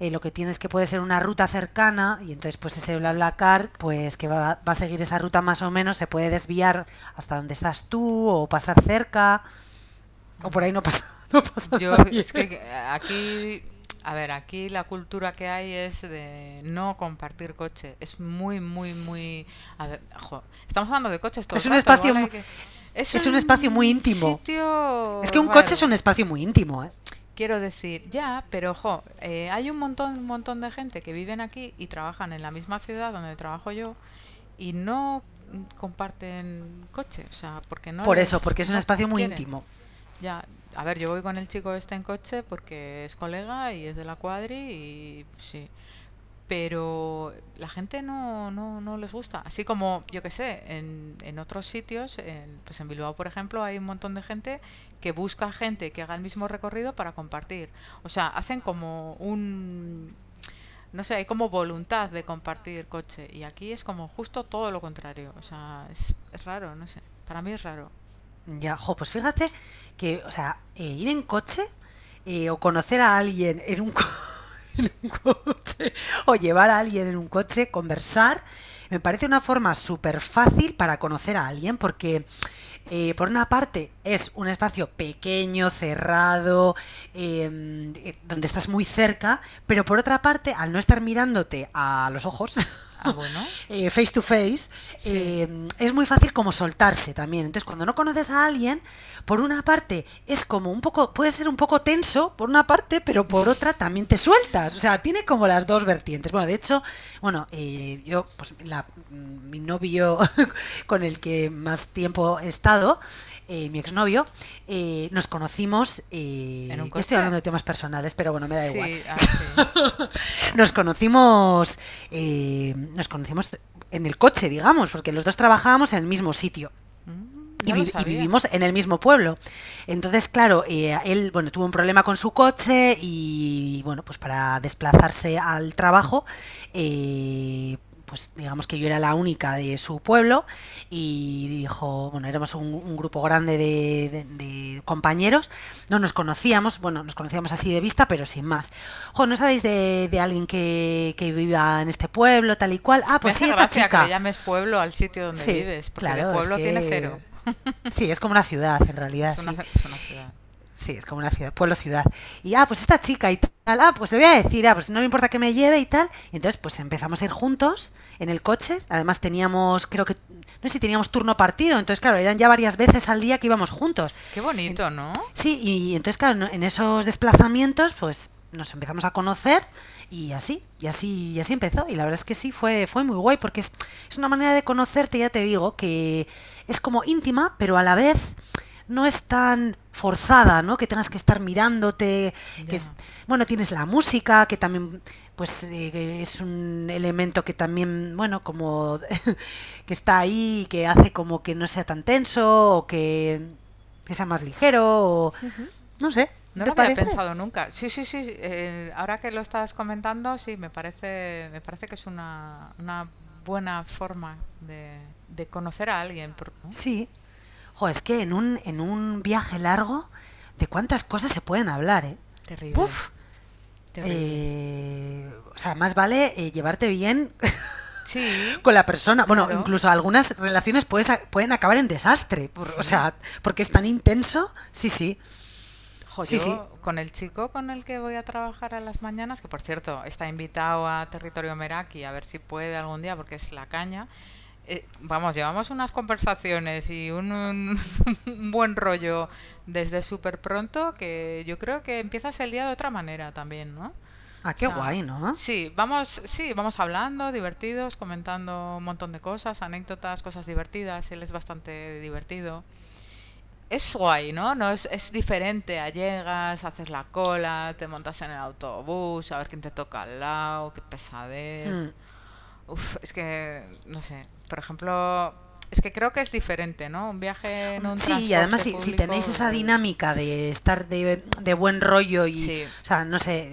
eh, lo que tienes que puede ser una ruta cercana y entonces pues ese BlaBlaCar pues que va, va a seguir esa ruta más o menos, se puede desviar hasta donde estás tú o pasar cerca o por ahí no pasa, [LAUGHS] no pasa
Yo,
nadie.
es que aquí... A ver, aquí la cultura que hay es de no compartir coche. Es muy, muy, muy... a ver, jo, estamos hablando de coches todo
Es un
rato,
espacio
que-
es un espacio muy íntimo.
sitio
Es que un coche es un espacio muy íntimo, ¿eh?
Quiero decir, ya, pero ojo, eh, hay un montón, un montón de gente que viven aquí y trabajan en la misma ciudad donde trabajo yo y no comparten coche, o sea, porque no
Por
les-
eso, porque es un
no
espacio muy
quieren.
íntimo.
Ya, a ver, yo voy con el chico este en coche porque es colega y es de la cuadri y sí. Pero la gente no, no, no les gusta. Así como, yo que sé, en, en otros sitios, en, pues en Bilbao, por ejemplo, hay un montón de gente que busca gente que haga el mismo recorrido para compartir. O sea, hacen como un... No sé, hay como voluntad de compartir coche. Y aquí es como justo todo lo contrario. O sea, es, es raro, no sé. Para mí es raro.
Ya, jo, pues fíjate que, o sea, eh, ir en coche eh, o conocer a alguien en un, co- [LAUGHS] en un coche o llevar a alguien en un coche, conversar, me parece una forma súper fácil para conocer a alguien porque eh, por una parte, es un espacio pequeño, cerrado, em, eh, donde estás muy cerca, pero por otra parte, al no estar mirándote a los ojos, [LAUGHS]
Ah, bueno.
eh, face to face, eh, es muy fácil como soltarse también. Entonces, cuando no conoces a alguien, por una parte es como un poco, puede ser un poco tenso, por una parte, pero por otra también te sueltas. O sea, tiene como las dos vertientes. Bueno, de hecho, bueno, eh, yo, pues la, mi novio [LAUGHS] con el que más tiempo he estado, mi exnovio, nos conocimos, estoy hablando de temas personales, pero bueno, me da igual.
Ah, sí. [LAUGHS]
Nos conocimos, eh, nos conocimos en el coche, digamos, porque los dos trabajábamos en el mismo sitio.
Mm,
Y, vi- y vivimos en el mismo pueblo. Entonces, claro, eh, él, bueno, tuvo un problema con su coche y, bueno, pues para desplazarse al trabajo, eh, pues digamos que yo era la única de su pueblo y dijo, bueno, éramos un, un grupo grande de, de- de compañeros, no nos conocíamos, bueno, nos conocíamos así de vista, pero sin más. Jo, ¿no sabéis de, de alguien que, que viva en este pueblo, tal y cual? Ah, pues
Me
sí,
hace
esta chica.
que le llames pueblo al sitio donde
Sí,
vives, porque
claro, es
pueblo tiene
que-
cero. [LAUGHS]
Sí, es como una ciudad, en realidad.
Es una,
sí.
es una ciudad.
Sí, es como una ciudad, pueblo ciudad. Y ah, pues esta chica y ah, pues le voy a decir, ah, pues no le importa que me lleve y tal. Y entonces, pues empezamos a ir juntos en el coche. Además teníamos, creo que, no sé si teníamos turno partido. Entonces, claro, eran ya varias veces al día que íbamos juntos.
Qué bonito, ¿no?
Sí, y entonces, claro, en esos desplazamientos, pues nos empezamos a conocer y así, y así, y así empezó. Y la verdad es que sí, fue, fue muy guay porque es, es una manera de conocerte, ya te digo, que es como íntima, pero a la vez no es tan forzada, ¿no? Que tengas que estar mirándote, que es-
Ya.
bueno, tienes la música, que también pues eh, es un elemento que también, bueno, como [LAUGHS] que está ahí, que hace como que no sea tan tenso o que, que sea más ligero o no sé.
No
¿te
lo había
parece?
pensado nunca. Sí, sí, sí. eh, ahora que lo estás comentando, sí, me parece, me parece que es una, una buena forma de, de conocer a alguien.
Sí. Jo, es que en un, en un viaje largo, de cuántas cosas se pueden hablar, ¿eh?
Terrible.
Puf.
terrible.
Eh, o sea, más vale eh, llevarte bien
sí. [LAUGHS]
con la persona. Bueno,
Claro.
incluso algunas relaciones puedes pueden acabar en desastre. por- O sea, porque es tan intenso. Sí, sí.
Jo,
Sí,
yo,
sí.
con el chico con el que voy a trabajar a las mañanas, que por cierto está invitado a Territorio Meraki a ver si puede algún día, porque es la caña. Eh, vamos, llevamos unas conversaciones y un, un- [LAUGHS] un buen rollo desde súper pronto que yo creo que empiezas el día de otra manera también, ¿no?
Ah, qué
O sea,
guay, ¿no?
Sí, vamos, sí, vamos hablando, divertidos, comentando un montón de cosas, anécdotas, cosas divertidas. Él es bastante divertido. Es guay, ¿no? no es, es diferente. a Llegas, haces la cola, te montas en el autobús, a ver quién te toca al lado, qué pesadez.
Hmm.
Uf, es que, no sé, por ejemplo, es que creo que es diferente, ¿no? Un viaje en un
Sí, y además si, tenéis esa dinámica de estar de, de buen rollo y,
Sí.
o sea, no sé,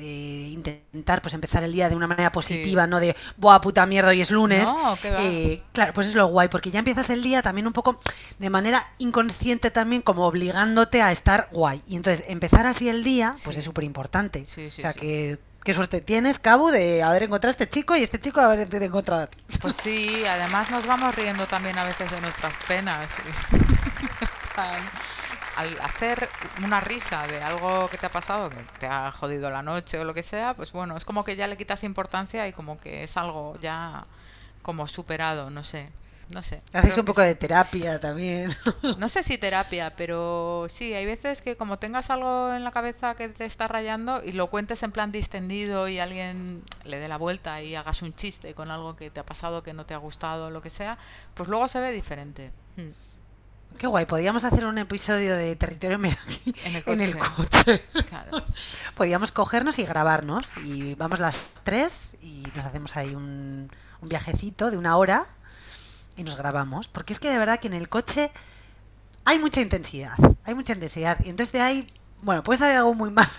intentar pues empezar el día de una manera positiva, no de, buah, puta mierda, hoy es lunes.
No.
Eh, claro, pues es lo guay, porque ya empiezas el día también un poco de manera inconsciente también, como obligándote a estar guay. Y entonces empezar así el día, pues es súper importante.
Sí, sí,
o sea, que qué suerte tienes, Cabo, de haber encontrado a este chico y este chico haberte encontrado a ti.
Pues sí, además nos vamos riendo también a veces de nuestras penas. [LAUGHS] Al hacer una risa de algo que te ha pasado, que te ha jodido la noche o lo que sea, pues bueno, es como que ya le quitas importancia y como que es algo ya como superado, no sé. No sé.
Haces un poco de terapia también. [LAUGHS]
no sé si terapia, pero sí, hay veces que como tengas algo en la cabeza que te está rayando y lo cuentes en plan distendido y alguien le dé la vuelta y hagas un chiste con algo que te ha pasado, que no te ha gustado, lo que sea, pues luego se ve diferente. Mm.
Qué guay, podríamos hacer un episodio de Territorio Meraki [LAUGHS]
En el
en el
coche.
coche.
Claro. [LAUGHS]
Podríamos cogernos y grabarnos. Y vamos las tres y nos hacemos ahí un, un viajecito de una hora y nos grabamos. Porque es que de verdad que en el coche hay mucha intensidad. Hay mucha intensidad. Y entonces de ahí, bueno, puede salir algo muy [LAUGHS] malo,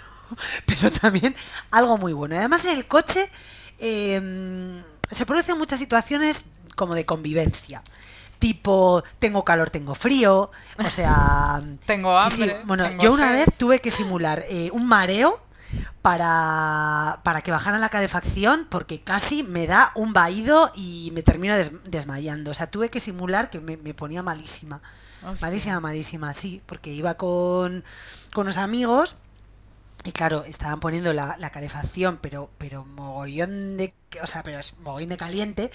pero también algo muy bueno. Y además en el coche eh, se producen muchas situaciones como de convivencia. Tipo, tengo calor, tengo frío, o sea... [LAUGHS]
Tengo
sí, sí.
hambre,
Bueno,
tengo
yo una
sed.
vez tuve que simular eh, un mareo para, para que bajara la calefacción porque casi me da un vaído y me termino des- desmayando. O sea, tuve que simular que me, me ponía malísima.
Hostia.
Malísima, malísima, sí, porque iba con, con unos amigos y claro, estaban poniendo la, la calefacción, pero, pero mogollón de, o sea, pero es mogollón de caliente,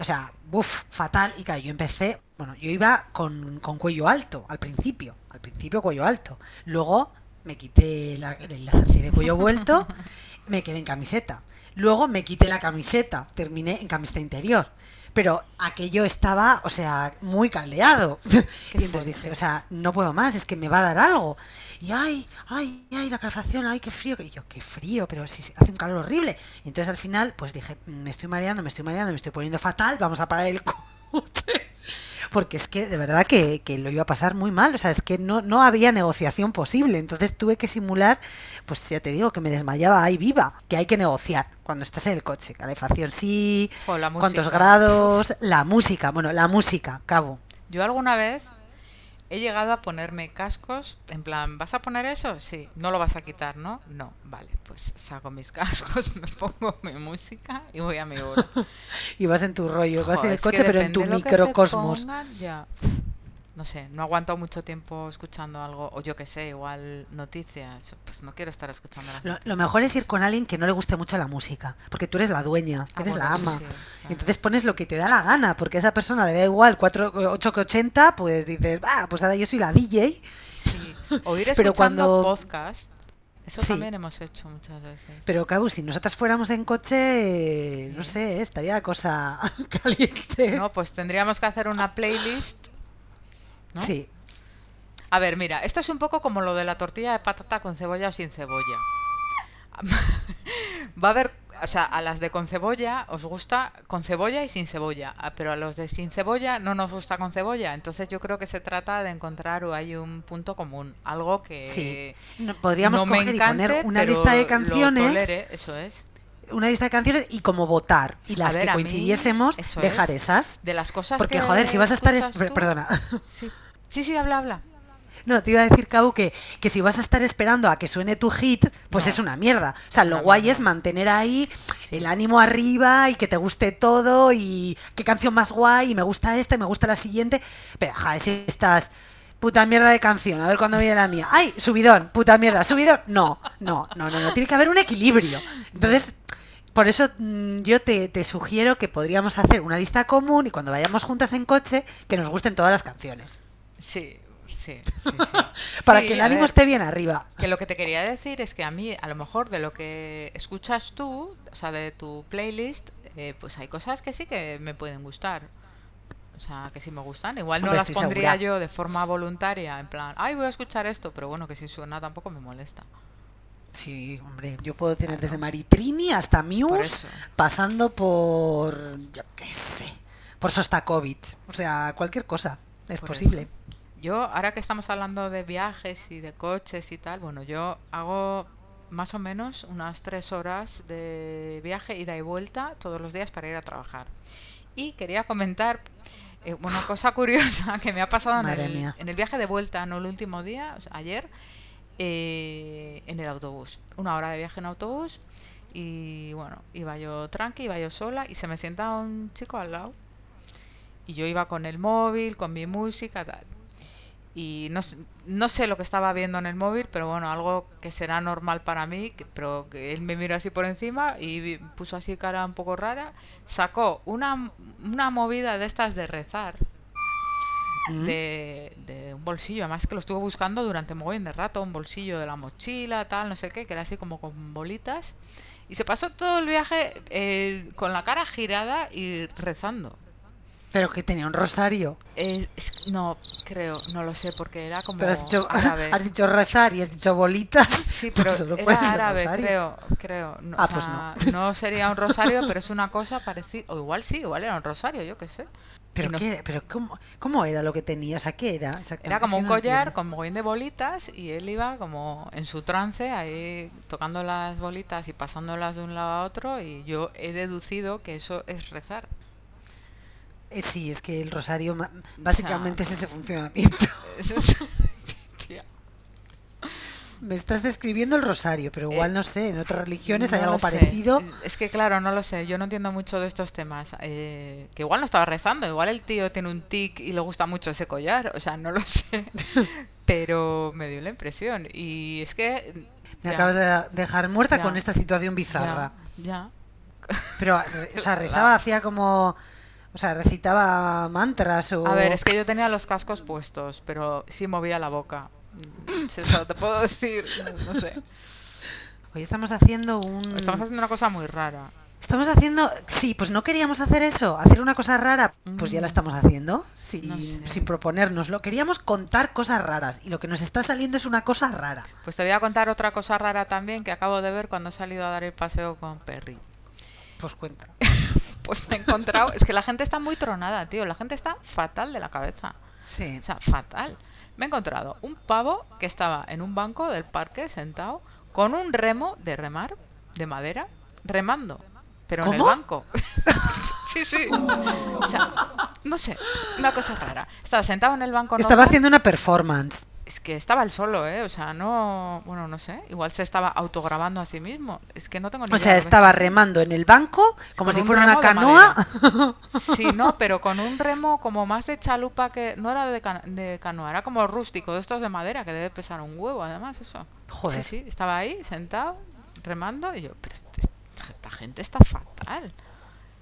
o sea, buf, fatal. Y claro, yo empecé, bueno, yo iba con, con cuello alto al principio, al principio cuello alto. Luego me quité la, el de cuello vuelto, me quedé en camiseta. Luego me quité la camiseta, terminé en camiseta interior. Pero aquello estaba, o sea, muy caldeado. [LAUGHS] y entonces dije, o sea, no puedo más, es que me va a dar algo. Y ay, ay, ay, la calefacción, ay, qué frío. Y yo, qué frío, pero si hace un calor horrible. Y entonces al final, pues dije, me estoy mareando, me estoy mareando, me estoy poniendo fatal, vamos a parar el [LAUGHS] coche. Porque es que de verdad que, que lo iba a pasar muy mal. O sea, es que no, no había negociación posible. Entonces tuve que simular, pues ya te digo, que me desmayaba ahí viva. Que hay que negociar cuando estás en el coche. Calefacción sí, cuántos grados, la música. Bueno, la música, cabo.
Yo alguna vez he llegado a ponerme cascos, en plan, ¿vas a poner eso? Sí, no lo vas a quitar, ¿no? No, vale, pues saco mis [LAUGHS] cascos, me pongo mi música y voy a mi bola. [LAUGHS]
Y vas en tu rollo, vas en el coche, pero en tu microcosmos.
ya. No sé, no aguanto mucho tiempo escuchando algo, o yo qué sé, igual noticias, pues no quiero estar escuchando las
Lo, lo mejor es ir con alguien que no le guste mucho la música, porque tú eres la dueña,
Ah,
eres
bueno,
la ama.
sí, claro.
Y entonces pones lo que te da la gana, porque a esa persona le da igual 4, 8 que 80, pues dices, va, pues ahora yo soy la DJ.
Sí. O ir [LAUGHS]
Pero
escuchando
cuando-
podcast, eso
Sí.
también hemos hecho muchas veces.
Pero, Cabu, si nosotras fuéramos en coche, no sé, estaría la cosa [LAUGHS] caliente.
No, pues tendríamos que hacer una playlist. ¿No?
Sí,
A ver, mira, esto es un poco como lo de la tortilla de patata con cebolla o sin cebolla. [LAUGHS] Va a haber, o sea, a las de con cebolla os gusta con cebolla y sin cebolla, ah, pero a los de sin cebolla no nos gusta con cebolla. Entonces yo creo que se trata de encontrar o hay un punto común, algo que
sí. Podríamos
no me
coger y
encante,
poner una lista de canciones,
tolere, eso es.
Una lista de canciones y como votar. Y las
ver,
que
mí,
coincidiésemos,
eso
dejar
es.
esas.
De las cosas
Porque,
que
joder, si vas a estar... es- Perdona. [LAUGHS]
Sí. sí, sí, habla, habla.
No, te iba a decir, Cabo, que, que si vas a estar esperando a que suene tu hit, pues
No.
es una mierda. O sea, lo guay es mantener ahí el ánimo arriba y que te guste todo y qué canción más guay y me gusta esta y me gusta la siguiente. Pero, joder, si estás... Puta mierda de canción, a ver cuándo viene la mía. ¡Ay! Subidón, puta mierda, subidón. No, no, no, no, no. Tiene que haber un equilibrio. Entonces, por eso mm, yo te, te sugiero que podríamos hacer una lista común y cuando vayamos juntas en coche, que nos gusten todas las canciones.
Sí, sí, sí. sí. [LAUGHS]
Para
Sí,
que el ánimo
ver,
esté bien arriba.
Que lo que te quería decir es que a mí, a lo mejor de lo que escuchas tú, o sea, de tu playlist, eh, pues hay cosas que sí que me pueden gustar. O sea, que sí me gustan. Igual no
Hombre,
las pondría
segura.
yo de forma voluntaria, en plan, ay, voy a escuchar esto, pero bueno, que si suena tampoco me molesta.
Sí, hombre, yo puedo tener desde Maritrini hasta Muse, pasando por, yo qué sé, por Sostakovich. O sea, cualquier cosa es
Por
posible.
Yo, ahora que estamos hablando de viajes y de coches y tal, bueno, yo hago más o menos unas tres horas de viaje, ida y vuelta todos los días para ir a trabajar. Y quería comentar eh, una cosa curiosa que me ha pasado en el, en el viaje de vuelta, no el último día, o sea, ayer, eh, en el autobús. Una hora de viaje en autobús y bueno, iba yo tranqui, iba yo sola y se me sienta un chico al lado. Y yo iba con el móvil, con mi música, tal. Y no, no sé lo que estaba viendo en el móvil, pero bueno, algo que será normal para mí, pero que él me miró así por encima y puso así cara un poco rara. Sacó una, una movida de estas de rezar De, de un bolsillo, además que lo estuve buscando durante mogollón de rato, un bolsillo de la mochila, tal, no sé qué, que era así como con bolitas. Y se pasó todo el viaje eh, con la cara girada y rezando.
Pero que tenía un rosario.
Eh, no, creo, no lo sé, porque era como
Pero has dicho,
árabe. [LAUGHS]
has dicho rezar y has dicho bolitas.
Sí, [LAUGHS]
pues
pero era árabe,
rosario.
creo, creo. No,
Ah,
o
pues no.
no sería un rosario, [LAUGHS] pero es una cosa parecida. O igual sí, igual era un rosario, yo qué sé.
Pero,
nos-
qué, pero ¿cómo, ¿cómo era lo que tenía? O sea, ¿qué era? exactamente?
Era como un
no
collar con mogollón de bolitas y él iba como en su trance ahí tocando las bolitas y pasándolas de un lado a otro y yo he deducido que eso es rezar.
Eh, sí, es que el rosario básicamente es ese funcionamiento. [LAUGHS]
Es-.
Me estás describiendo el rosario, pero igual
Eh,
no sé, en otras religiones hay algo parecido.
Es que claro, no lo sé. Yo no entiendo mucho de estos temas. Eh, que igual no estaba rezando. Igual el tío tiene un tic y le gusta mucho ese collar. O sea, no lo [LAUGHS] sé. Pero me dio la impresión. Y es que...
Me
ya,
acabas de dejar muerta
Ya.
con esta situación bizarra.
Ya, ya.
Pero, o sea, [LAUGHS] rezaba, hacía como. O sea, recitaba mantras o.
A ver, es que yo tenía los cascos puestos, pero sí movía la boca. Mm, Eso te puedo decir, no, no sé.
Hoy estamos haciendo un.
Estamos haciendo una cosa muy rara.
Estamos haciendo. Sí, pues no queríamos hacer eso, hacer una cosa rara. Pues ya la
Mm.
estamos haciendo, sin,
No sé.
sin proponérnoslo. Queríamos contar cosas raras y lo que nos está saliendo es una cosa rara.
Pues te voy a contar otra cosa rara también que acabo de ver cuando he salido a dar el paseo con Perry.
Pues cuenta. [LAUGHS]
Pues me he encontrado, es que la gente está muy tronada, tío, la gente está fatal de la cabeza.
Sí.
O sea, fatal. Me he encontrado un pavo que estaba en un banco del parque sentado con un remo de remar de madera remando, pero en el banco. [LAUGHS] sí, sí. O sea, no sé, una cosa rara. Estaba sentado en el banco
Estaba
normal.
haciendo una performance.
Es que estaba él solo, ¿eh? O sea, no. Bueno, no sé. Igual se estaba autograbando a sí mismo. Es que no tengo ni
O sea, estaba remando en el banco como si
un
fuera una canoa. [LAUGHS]
Sí, no, pero con un remo como más de chalupa que. No era de, cano- de canoa, era como rústico, de estos de madera, que debe pesar un huevo, además, eso.
Joder.
Sí, sí, estaba ahí, sentado, remando, y yo, pero este- esta gente está fatal.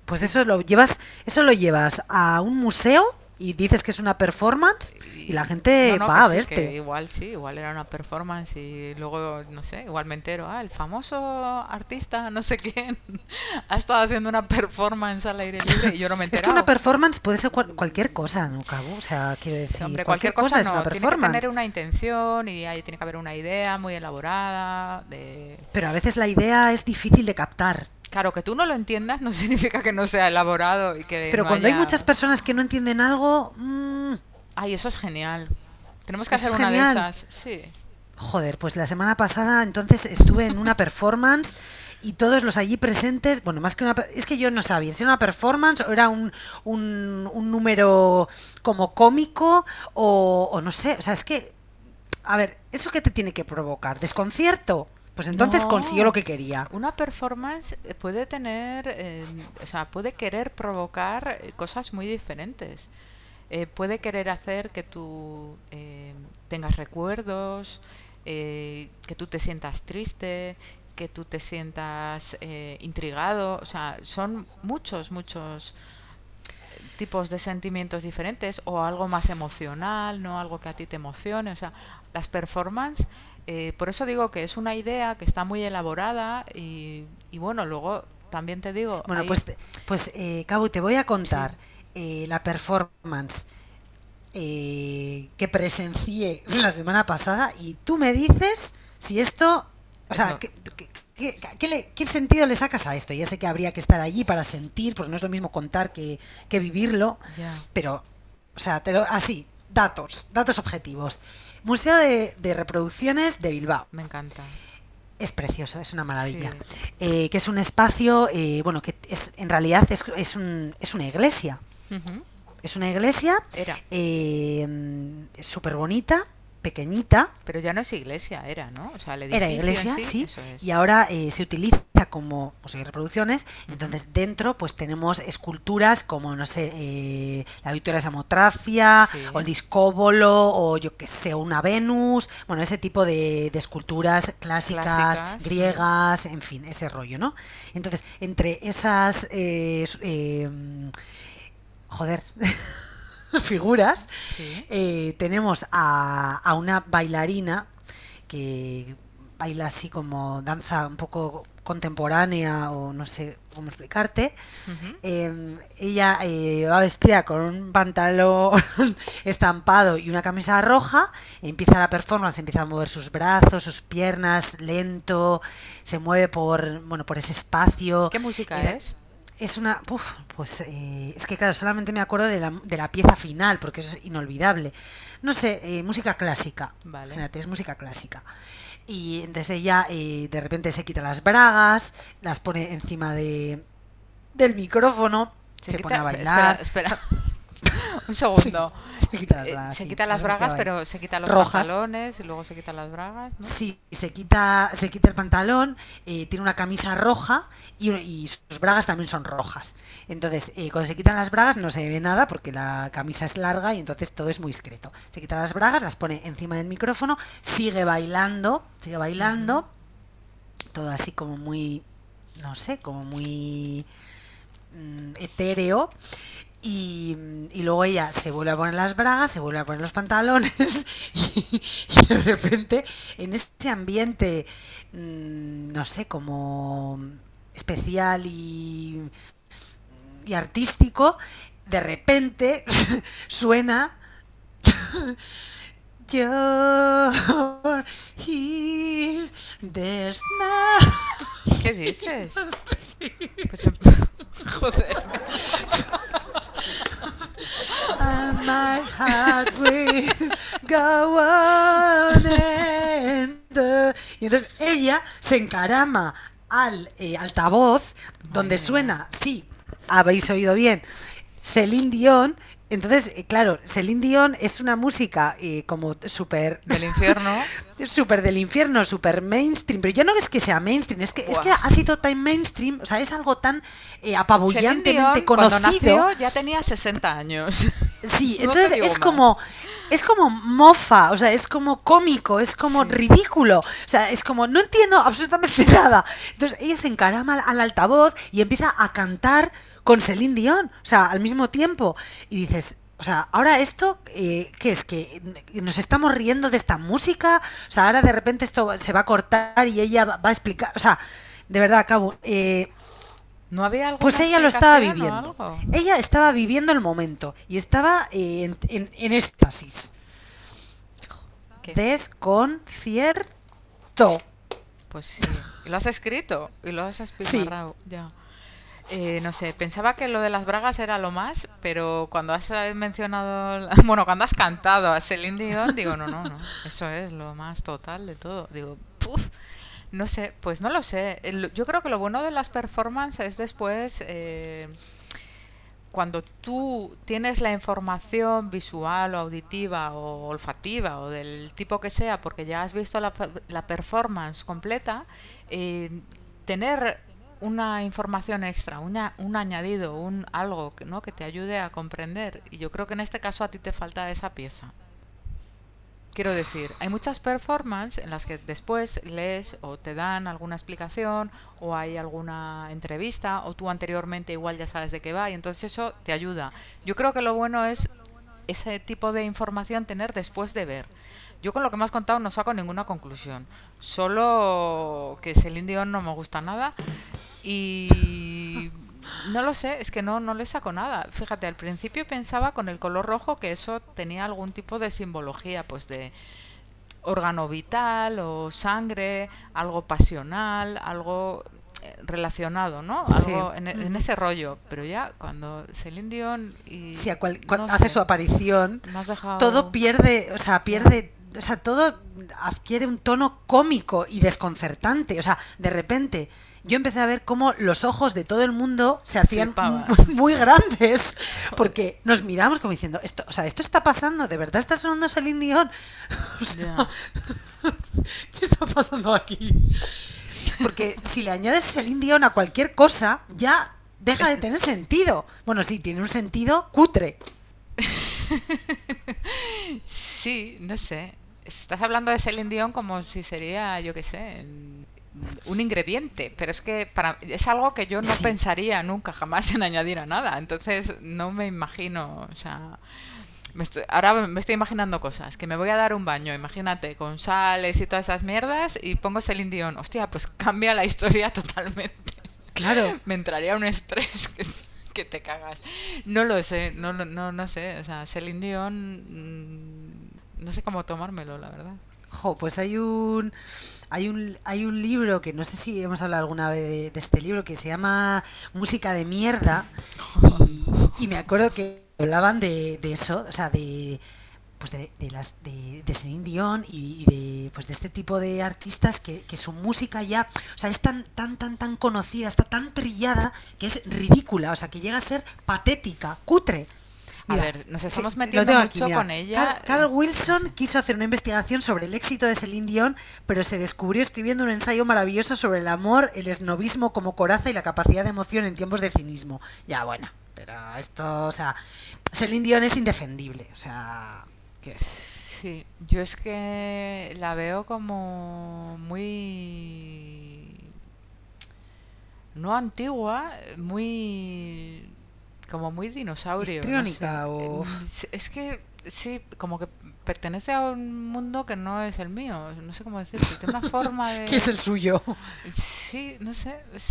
Pues eso lo llevas, eso lo llevas a un museo y dices que es una performance y la gente
No, no,
va a
que sí,
verte.
igual sí, igual era una performance y luego, no sé, igual me entero, ah, el famoso artista, no sé quién, [LAUGHS] ha estado haciendo una performance al aire libre y yo no me he [LAUGHS]
Es que una performance puede ser cual- cualquier cosa, ¿no, Cabo? O sea, quiero decir,
Hombre,
cualquier,
cualquier cosa,
es
no,
una
tiene que
performance.
tener una intención y ahí tiene que haber una idea muy elaborada de...
Pero a veces la idea es difícil de captar.
Claro, que tú no lo entiendas no [LAUGHS] significa que no sea elaborado y que
Pero
no
cuando hay muchas personas que no entienden algo, mm,
Ay, eso es genial. Tenemos que
Eso
hacer
es
una
genial.
de esas. Sí.
joder, pues la semana pasada entonces estuve en una performance y todos los allí presentes, bueno, más que una... Es que yo no sabía si era una performance o era un, un, un número como cómico o, o no sé, o sea, es que... A ver, ¿eso qué te tiene que provocar? ¿Desconcierto? Pues entonces
No.
consiguió lo que quería.
Una performance eh, puede tener, eh, o sea, puede querer provocar eh, cosas muy diferentes. Eh, puede querer hacer que tú eh, tengas recuerdos, que tú te sientas triste, que tú te sientas intrigado. O sea, son muchos, muchos tipos de sentimientos diferentes o algo más emocional, no algo que a ti te emocione. O sea, las performances, eh, por eso digo que es una idea que está muy elaborada y, y bueno, luego también te digo...
Bueno, pues, te- pues eh, Cabo, te voy a contar eh, la performance eh, que presencié [LAUGHS] la semana pasada y tú me dices si esto, o sea. ¿qué, qué- qué- qué le- qué sentido le sacas a esto? Ya sé que habría que estar allí para sentir, porque no es lo mismo contar que, que vivirlo, pero, o sea, te lo- así, datos, datos objetivos. Museo de, de Reproducciones de Bilbao.
Me encanta.
Es precioso, es una maravilla.
Sí.
Eh, que es un espacio, eh, bueno, que es en realidad es, es, un- es una iglesia. Es una iglesia
Era.
súper bonita, pequeñita.
Pero ya no es iglesia, era, ¿no? O sea, el
Era iglesia, sí,
es.
y ahora eh, se utiliza como museo reproducciones. Entonces dentro pues tenemos esculturas como, no sé, eh, la Victoria de Samotracia,
Sí.
o el Discóbolo, o yo qué sé, una Venus, bueno, ese tipo de, de esculturas clásicas,
Clásicas.
griegas, en fin, ese rollo, ¿no? Entonces, entre esas... eh, eh, joder. [LAUGHS] [LAUGHS] figuras
Sí.
eh, tenemos a, a una bailarina que baila así como danza un poco contemporánea o no sé cómo explicarte. Eh, ella eh, va vestida con un pantalón [LAUGHS] estampado y una camisa roja. Empieza la performance, empieza a mover sus brazos, sus piernas, lento. Se mueve por bueno por ese espacio.
¿Qué música es?
Es una. uf, pues eh, es que, claro, solamente me acuerdo de la, de la pieza final, porque eso es inolvidable. No sé, eh, música clásica.
Vale.
Fíjate, es música clásica. Y entonces ella eh, de repente se quita las bragas, las pone encima de, del micrófono, se,
quita-
pone a bailar.
Espera, espera. [LAUGHS] Un segundo.
Se quita las
Eh,
bragas.
se
sí,
quita las bragas, pero se quita los
Rojas.
pantalones y luego se quita las bragas. ¿no?
Sí, se quita, se quita el pantalón, eh, tiene una camisa roja y, y sus bragas también son rojas. Entonces, eh, cuando se quitan las bragas no se ve nada porque la camisa es larga y entonces todo es muy discreto. Se quita las bragas, las pone encima del micrófono, sigue bailando, sigue bailando, todo así como muy, no sé, como muy mm, etéreo. Y, y luego ella se vuelve a poner las bragas, se vuelve a poner los pantalones [LAUGHS] y, y de repente en este ambiente, mm, no sé, como especial y, y artístico, de repente [LAUGHS] suena [LAUGHS] You're here, there's no-
¿Qué dices? Pues, joder.
And my heart will go on and the- Y entonces ella se encarama al eh, altavoz donde suena, sí, habéis oído bien, Celine Dion. Entonces, eh, claro, Celine Dion es una música eh, como súper
Del infierno. [LAUGHS]
súper del infierno, súper mainstream, pero ya no es que sea mainstream, es que, es que ha sido tan mainstream, o sea, es algo tan eh, apabullantemente
Dion,
conocido.
nació ya tenía 60 años. [LAUGHS]
Sí,
No
entonces es
más.
como es como mofa, o sea, es como cómico, es como
Sí.
ridículo, o sea, es como no entiendo absolutamente [LAUGHS] nada. Entonces ella se encarama al altavoz y empieza a cantar con Celine Dion, o sea, al mismo tiempo y dices, o sea, ahora esto, eh, ¿qué es? ¿Que nos estamos riendo de esta música? O sea, ahora de repente esto se va a cortar y ella va a explicar, o sea, de verdad, acabo. Eh,
¿No había
pues ella lo estaba viviendo. Ella estaba viviendo el momento y estaba eh, en, en- en éxtasis.
¿Qué?
Desconcierto.
Pues sí. Y lo has escrito y lo has espimarrado. Ya. Eh, no sé, pensaba que lo de las bragas era lo más, pero cuando has eh, mencionado, [LAUGHS] bueno, cuando has cantado a Celine Dion, digo, no, no, no, eso es lo más total de todo. Digo, puf, no sé, pues no lo sé. Yo creo que lo bueno de las performances es después, eh, cuando tú tienes la información visual o auditiva o olfativa o del tipo que sea, porque ya has visto la, la performance completa, eh, tener una información extra, una, un añadido, un algo que, ¿no? que te ayude a comprender. Y yo creo que en este caso a ti te falta esa pieza. Quiero decir, hay muchas performances en las que después lees o te dan alguna explicación o hay alguna entrevista o tú anteriormente igual ya sabes de qué va y entonces eso te ayuda. Yo creo que lo bueno es ese tipo de información tener después de ver. Yo con lo que me has contado no saco ninguna conclusión. Solo que Celine Dion no me gusta nada y no lo sé, es que no, no le saco nada. Fíjate, al principio pensaba con el color rojo que eso tenía algún tipo de simbología, pues de órgano vital o sangre, algo pasional, algo eh, relacionado, ¿no?
Sí.
Algo en, en ese rollo. Pero ya cuando Celine Dion y
Si a cual- cuan-
no
hace
sé,
su aparición,
dejado-
todo pierde, o sea, pierde, o sea, todo adquiere un tono cómico y desconcertante. O sea, de repente yo empecé a ver cómo los ojos de todo el mundo se hacían muy, muy grandes, porque nos miramos como diciendo, esto, o sea, esto está pasando, de verdad está sonando Celine Dion. [LAUGHS] O sea. [LAUGHS] ¿Qué está pasando aquí? Porque si le añades Celine Dion a cualquier cosa, ya deja de tener sentido. Bueno, sí, tiene un sentido cutre. [LAUGHS]
Sí, no sé. Estás hablando de Celine Dion como si sería, yo qué sé, un ingrediente, pero es que para es algo que yo no
Sí.
pensaría nunca jamás en añadir a nada. Entonces no me imagino, o sea, me estoy- ahora me estoy imaginando cosas, que me voy a dar un baño, imagínate, con sales y todas esas mierdas y pongo Celine Dion. Hostia, pues cambia la historia [LAUGHS] totalmente.
Claro.
Me entraría un estrés que, que te cagas. No lo sé, no, no, no sé. O sea, Celine Dion, mm, no sé cómo tomármelo, la verdad.
Jo, pues hay un hay un hay un libro que no sé si hemos hablado alguna vez de, este libro que se llama Música de mierda y, me acuerdo que hablaban de, de eso, o sea, de pues de, de las de, de Celine Dion y, y de pues de este tipo de artistas que, que su música ya, o sea, es tan tan tan tan conocida, está tan trillada que es ridícula, o sea, que llega a ser patética, cutre.
A
Mira,
ver, nos estamos metiendo mucho
aquí, mira.
con ella.
Carl, Carl Wilson quiso hacer una investigación sobre el éxito de Celine Dion, pero se descubrió escribiendo un ensayo maravilloso sobre el amor, el esnovismo como coraza y la capacidad de emoción en tiempos de cinismo. Ya, bueno, pero esto, o sea, Celine Dion es indefendible, o sea.
Sí, yo es que la veo como muy... No antigua, muy... como muy dinosaurio. no sé.
Histriónica o-
sí, Es que sí, como que pertenece a un mundo que no es el mío, no sé cómo decirlo. Tiene una forma [LAUGHS] de...
¿Qué es el suyo?
Sí, no sé, es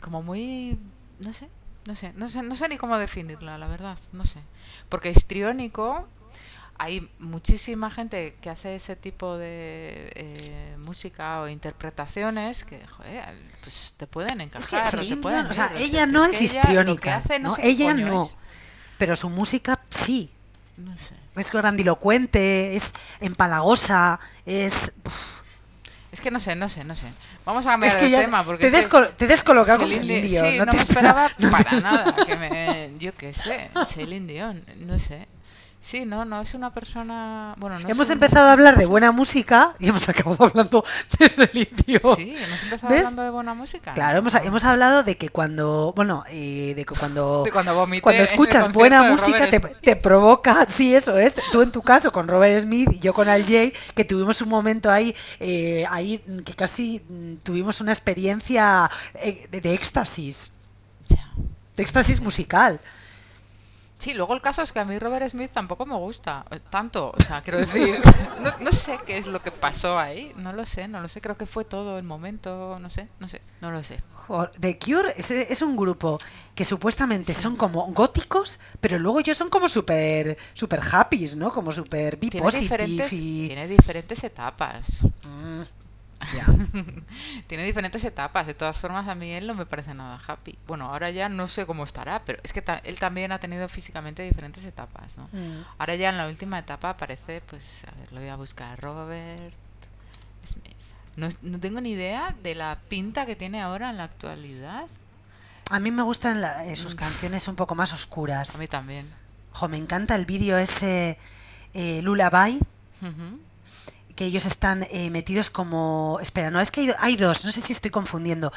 como muy, no sé, no sé, no sé, no sé ni cómo definirla, la verdad, no sé. Porque histriónico, hay muchísima gente que hace ese tipo de eh, música o interpretaciones que, joder, pues te pueden
Es
encajar.
que
o te pueden
o sea, ella no
es
es
ella
histriónica, Ella no,
es.
pero su música sí.
No sé.
Es grandilocuente, es empalagosa, es...
Es que no sé, no sé, no sé. Vamos a cambiar
Es que
de tema porque
te,
es
descol- te descolocado con
Celine
Celine
Di-
Dion.
sí,
no,
no
te
me esperaba
no te-
para nada que me, yo qué sé, Celine Dion, no sé. Sí, no, no es una persona, bueno, no
Hemos
un-
empezado a hablar de buena música y hemos [LAUGHS] acabado hablando de Celine Dion.
Sí, hemos empezado
¿Ves?
hablando de buena música.
Claro, hemos, hemos hablado de que cuando, bueno, eh, de que cuando, [LAUGHS]
De cuando
escuchas buena música te, te provoca, [LAUGHS] sí, eso es. Tú en tu caso con Robert Smith y yo con Al Jay, que tuvimos un momento ahí, eh, ahí que casi mm, tuvimos una experiencia eh, de, de éxtasis, de éxtasis musical.
Sí, luego el caso es que a mí Robert Smith tampoco me gusta eh, tanto, o sea, quiero [LAUGHS] decir, no, no sé qué es lo que pasó ahí, no lo sé, no lo sé, creo que fue todo el momento, no sé, no sé, no lo sé.
The Cure es, es un grupo que supuestamente son como góticos, pero luego ellos son como súper super happy, ¿no? Como súper be
Tiene
positive
diferentes,
y...
tiene diferentes etapas.
Mm, [LAUGHS]
Tiene diferentes etapas. De todas formas, a mí él no me parece nada happy. Bueno, ahora ya no sé cómo estará, pero es que ta- él también ha tenido físicamente diferentes etapas, ¿no?
Mm.
Ahora ya en la última etapa aparece, pues, a ver, lo voy a buscar, Robert Smith. No, no tengo ni idea de la pinta que tiene ahora en la actualidad.
A mí me gustan la- eh, sus canciones un poco más
A
oscuras.
mí también.
Jo, me encanta el vídeo ese eh, Lullaby. Que ellos están eh, metidos como... Espera, no, es que hay, dos, no sé si estoy confundiendo.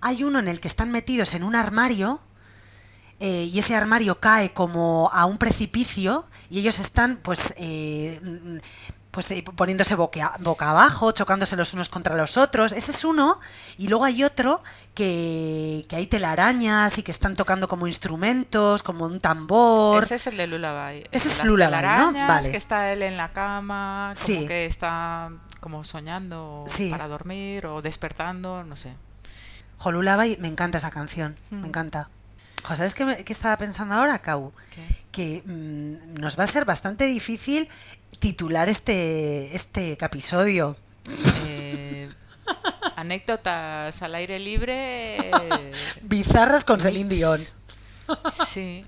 Hay uno en el que están metidos en un armario eh, y ese armario cae como a un precipicio y ellos están pues... eh, pues eh, poniéndose boca, boca abajo, chocándose los unos contra los otros. Ese es uno. Y luego hay otro que, que hay telarañas y que están tocando como instrumentos, como un tambor.
Ese es el de Lullaby.
Ese es Lullaby, ¿no? Vale.
que está él en la cama, como
Sí.
que está como soñando
Sí.
para dormir o despertando, no sé.
Jolulaba y me encanta esa canción,
Mm.
me encanta. Jo, ¿Sabes qué, qué estaba pensando ahora, Cau?
¿Qué?
Que mm, nos va a ser bastante difícil titular este, este episodio.
Eh, anécdotas al aire libre. [LAUGHS]
Bizarras con Celine Dion.
Sí.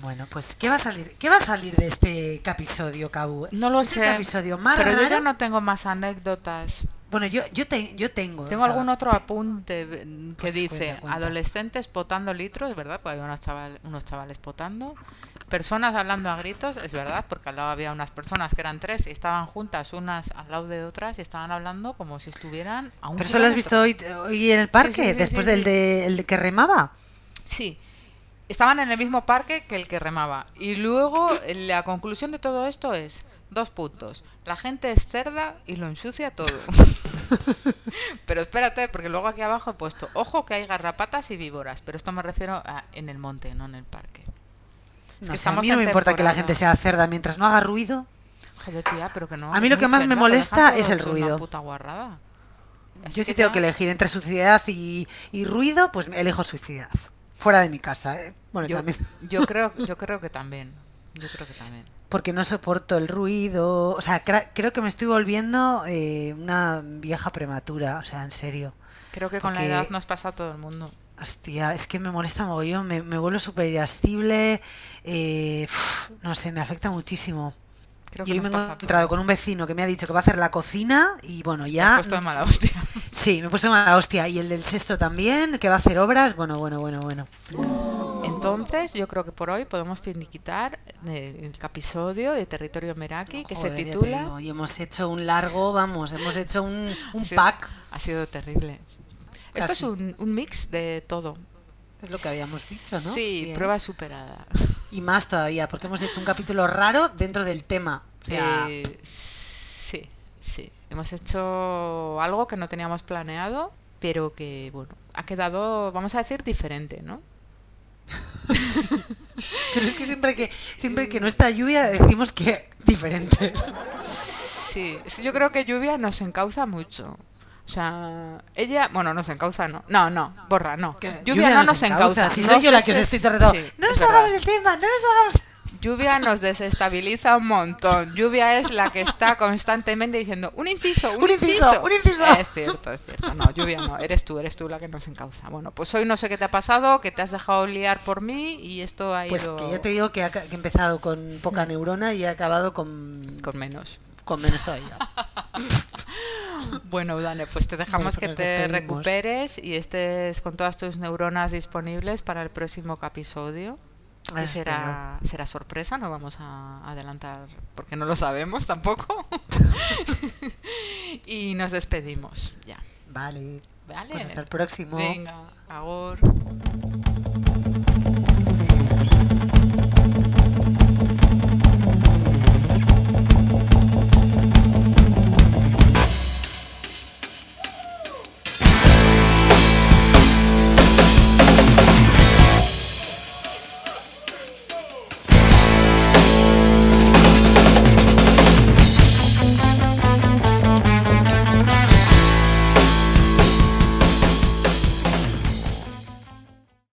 Bueno, pues ¿qué va a salir? ¿Qué va a salir de este episodio, Cau?
No lo
es
sé.
el episodio más
pero yo
raro.
ya no tengo más anécdotas.
Bueno, yo, yo, te- yo tengo.
Tengo algún otro
te-
apunte que
Pues
dice
cuenta, cuenta.
adolescentes potando litros, ¿verdad? Porque había unos, chaval, unos chavales potando. Personas hablando a gritos, es verdad, porque al lado había unas personas que eran tres y estaban juntas unas al lado de otras y estaban hablando como si estuvieran a un
¿Pero eso lo has visto hoy, hoy en el parque?
sí, sí,
después del de, el de que remaba.
Sí. Estaban en el mismo parque que el que remaba. Y luego la conclusión de todo esto es dos puntos. La gente es cerda y lo ensucia todo. [LAUGHS] pero espérate, porque luego aquí abajo he puesto, ojo que hay garrapatas y víboras, pero esto me refiero a en el monte, no en el parque. Es
No
que
a mí no me importa que la gente sea cerda mientras no haga ruido.
Joder, tía, pero que no.
A mí lo que más me molesta es el ruido.
Puta guarrada.
Yo sí tengo
ya-
que elegir entre suciedad y, y ruido, pues elijo suciedad. Fuera de mi casa, ¿eh? Bueno,
Yo,
también.
yo creo, [LAUGHS] yo creo que también. Yo creo que también.
Porque no soporto el ruido. O sea, creo que me estoy volviendo eh, una vieja prematura. O sea, en serio.
Creo que con
Porque-
la edad nos pasa a todo el mundo.
Hostia, es que me molesta mogollón. Me, me vuelvo súper irascible. eh, no sé, me afecta muchísimo.
Creo
Y hoy me he encontrado con un vecino que me ha dicho que va a hacer la cocina. Y bueno,
Te has
ya.
puesto de mala hostia. [LAUGHS]
Sí, me he puesto de mala hostia. Y el del sexto también, que va a hacer obras. Bueno, bueno, bueno, bueno.
Entonces, yo creo que por hoy podemos finiquitar eh, el, episodio de Territorio Meraki que
Joder,
se
ya
titula.
y hemos hecho un largo, vamos, hemos hecho un, un
Ha sido-
pack.
Ha sido terrible. Esto
Casi.
es un, un mix de todo.
Es lo que habíamos dicho, ¿no?
Sí,
Bien.
prueba superada.
Y más todavía, porque hemos hecho un capítulo raro dentro del tema. O sea,
Eh, sí, sí. Hemos hecho algo que no teníamos planeado, pero que, bueno, ha quedado, vamos a decir, diferente, ¿no? [LAUGHS]
pero es que siempre que siempre que no está lluvia decimos que diferente.
Sí, sí, yo creo que Lluvia nos encauza mucho. O sea, ella, bueno, nos encauza, no. No, no, borra, no. Lluvia, no nos encauza.
Si
no
soy yo la que os
des-
estoy rato,
sí,
No nos salgamos del tema, no nos salgamos.
Lluvia nos desestabiliza un montón. Lluvia es la que está constantemente diciendo un inciso, un,
Un inciso, un inciso.
Es cierto, es cierto. No, Lluvia no, eres tú, eres tú la que nos encauza. Bueno, pues hoy no sé qué te ha pasado, que te has dejado liar por mí y esto ha
Pues
ido
que ya te digo que, ha- que he empezado con poca neurona y he acabado con,
con menos.
Con menos todavía.
Bueno, Dane, pues te dejamos
Bueno, pues
que te recuperes y estés con todas tus neuronas disponibles para el próximo episodio. Que
Ah,
será, será sorpresa, no vamos a adelantar porque no lo sabemos tampoco. [LAUGHS] y nos despedimos ya.
Vale.
Vale.
Pues hasta el próximo.
Venga, ahora.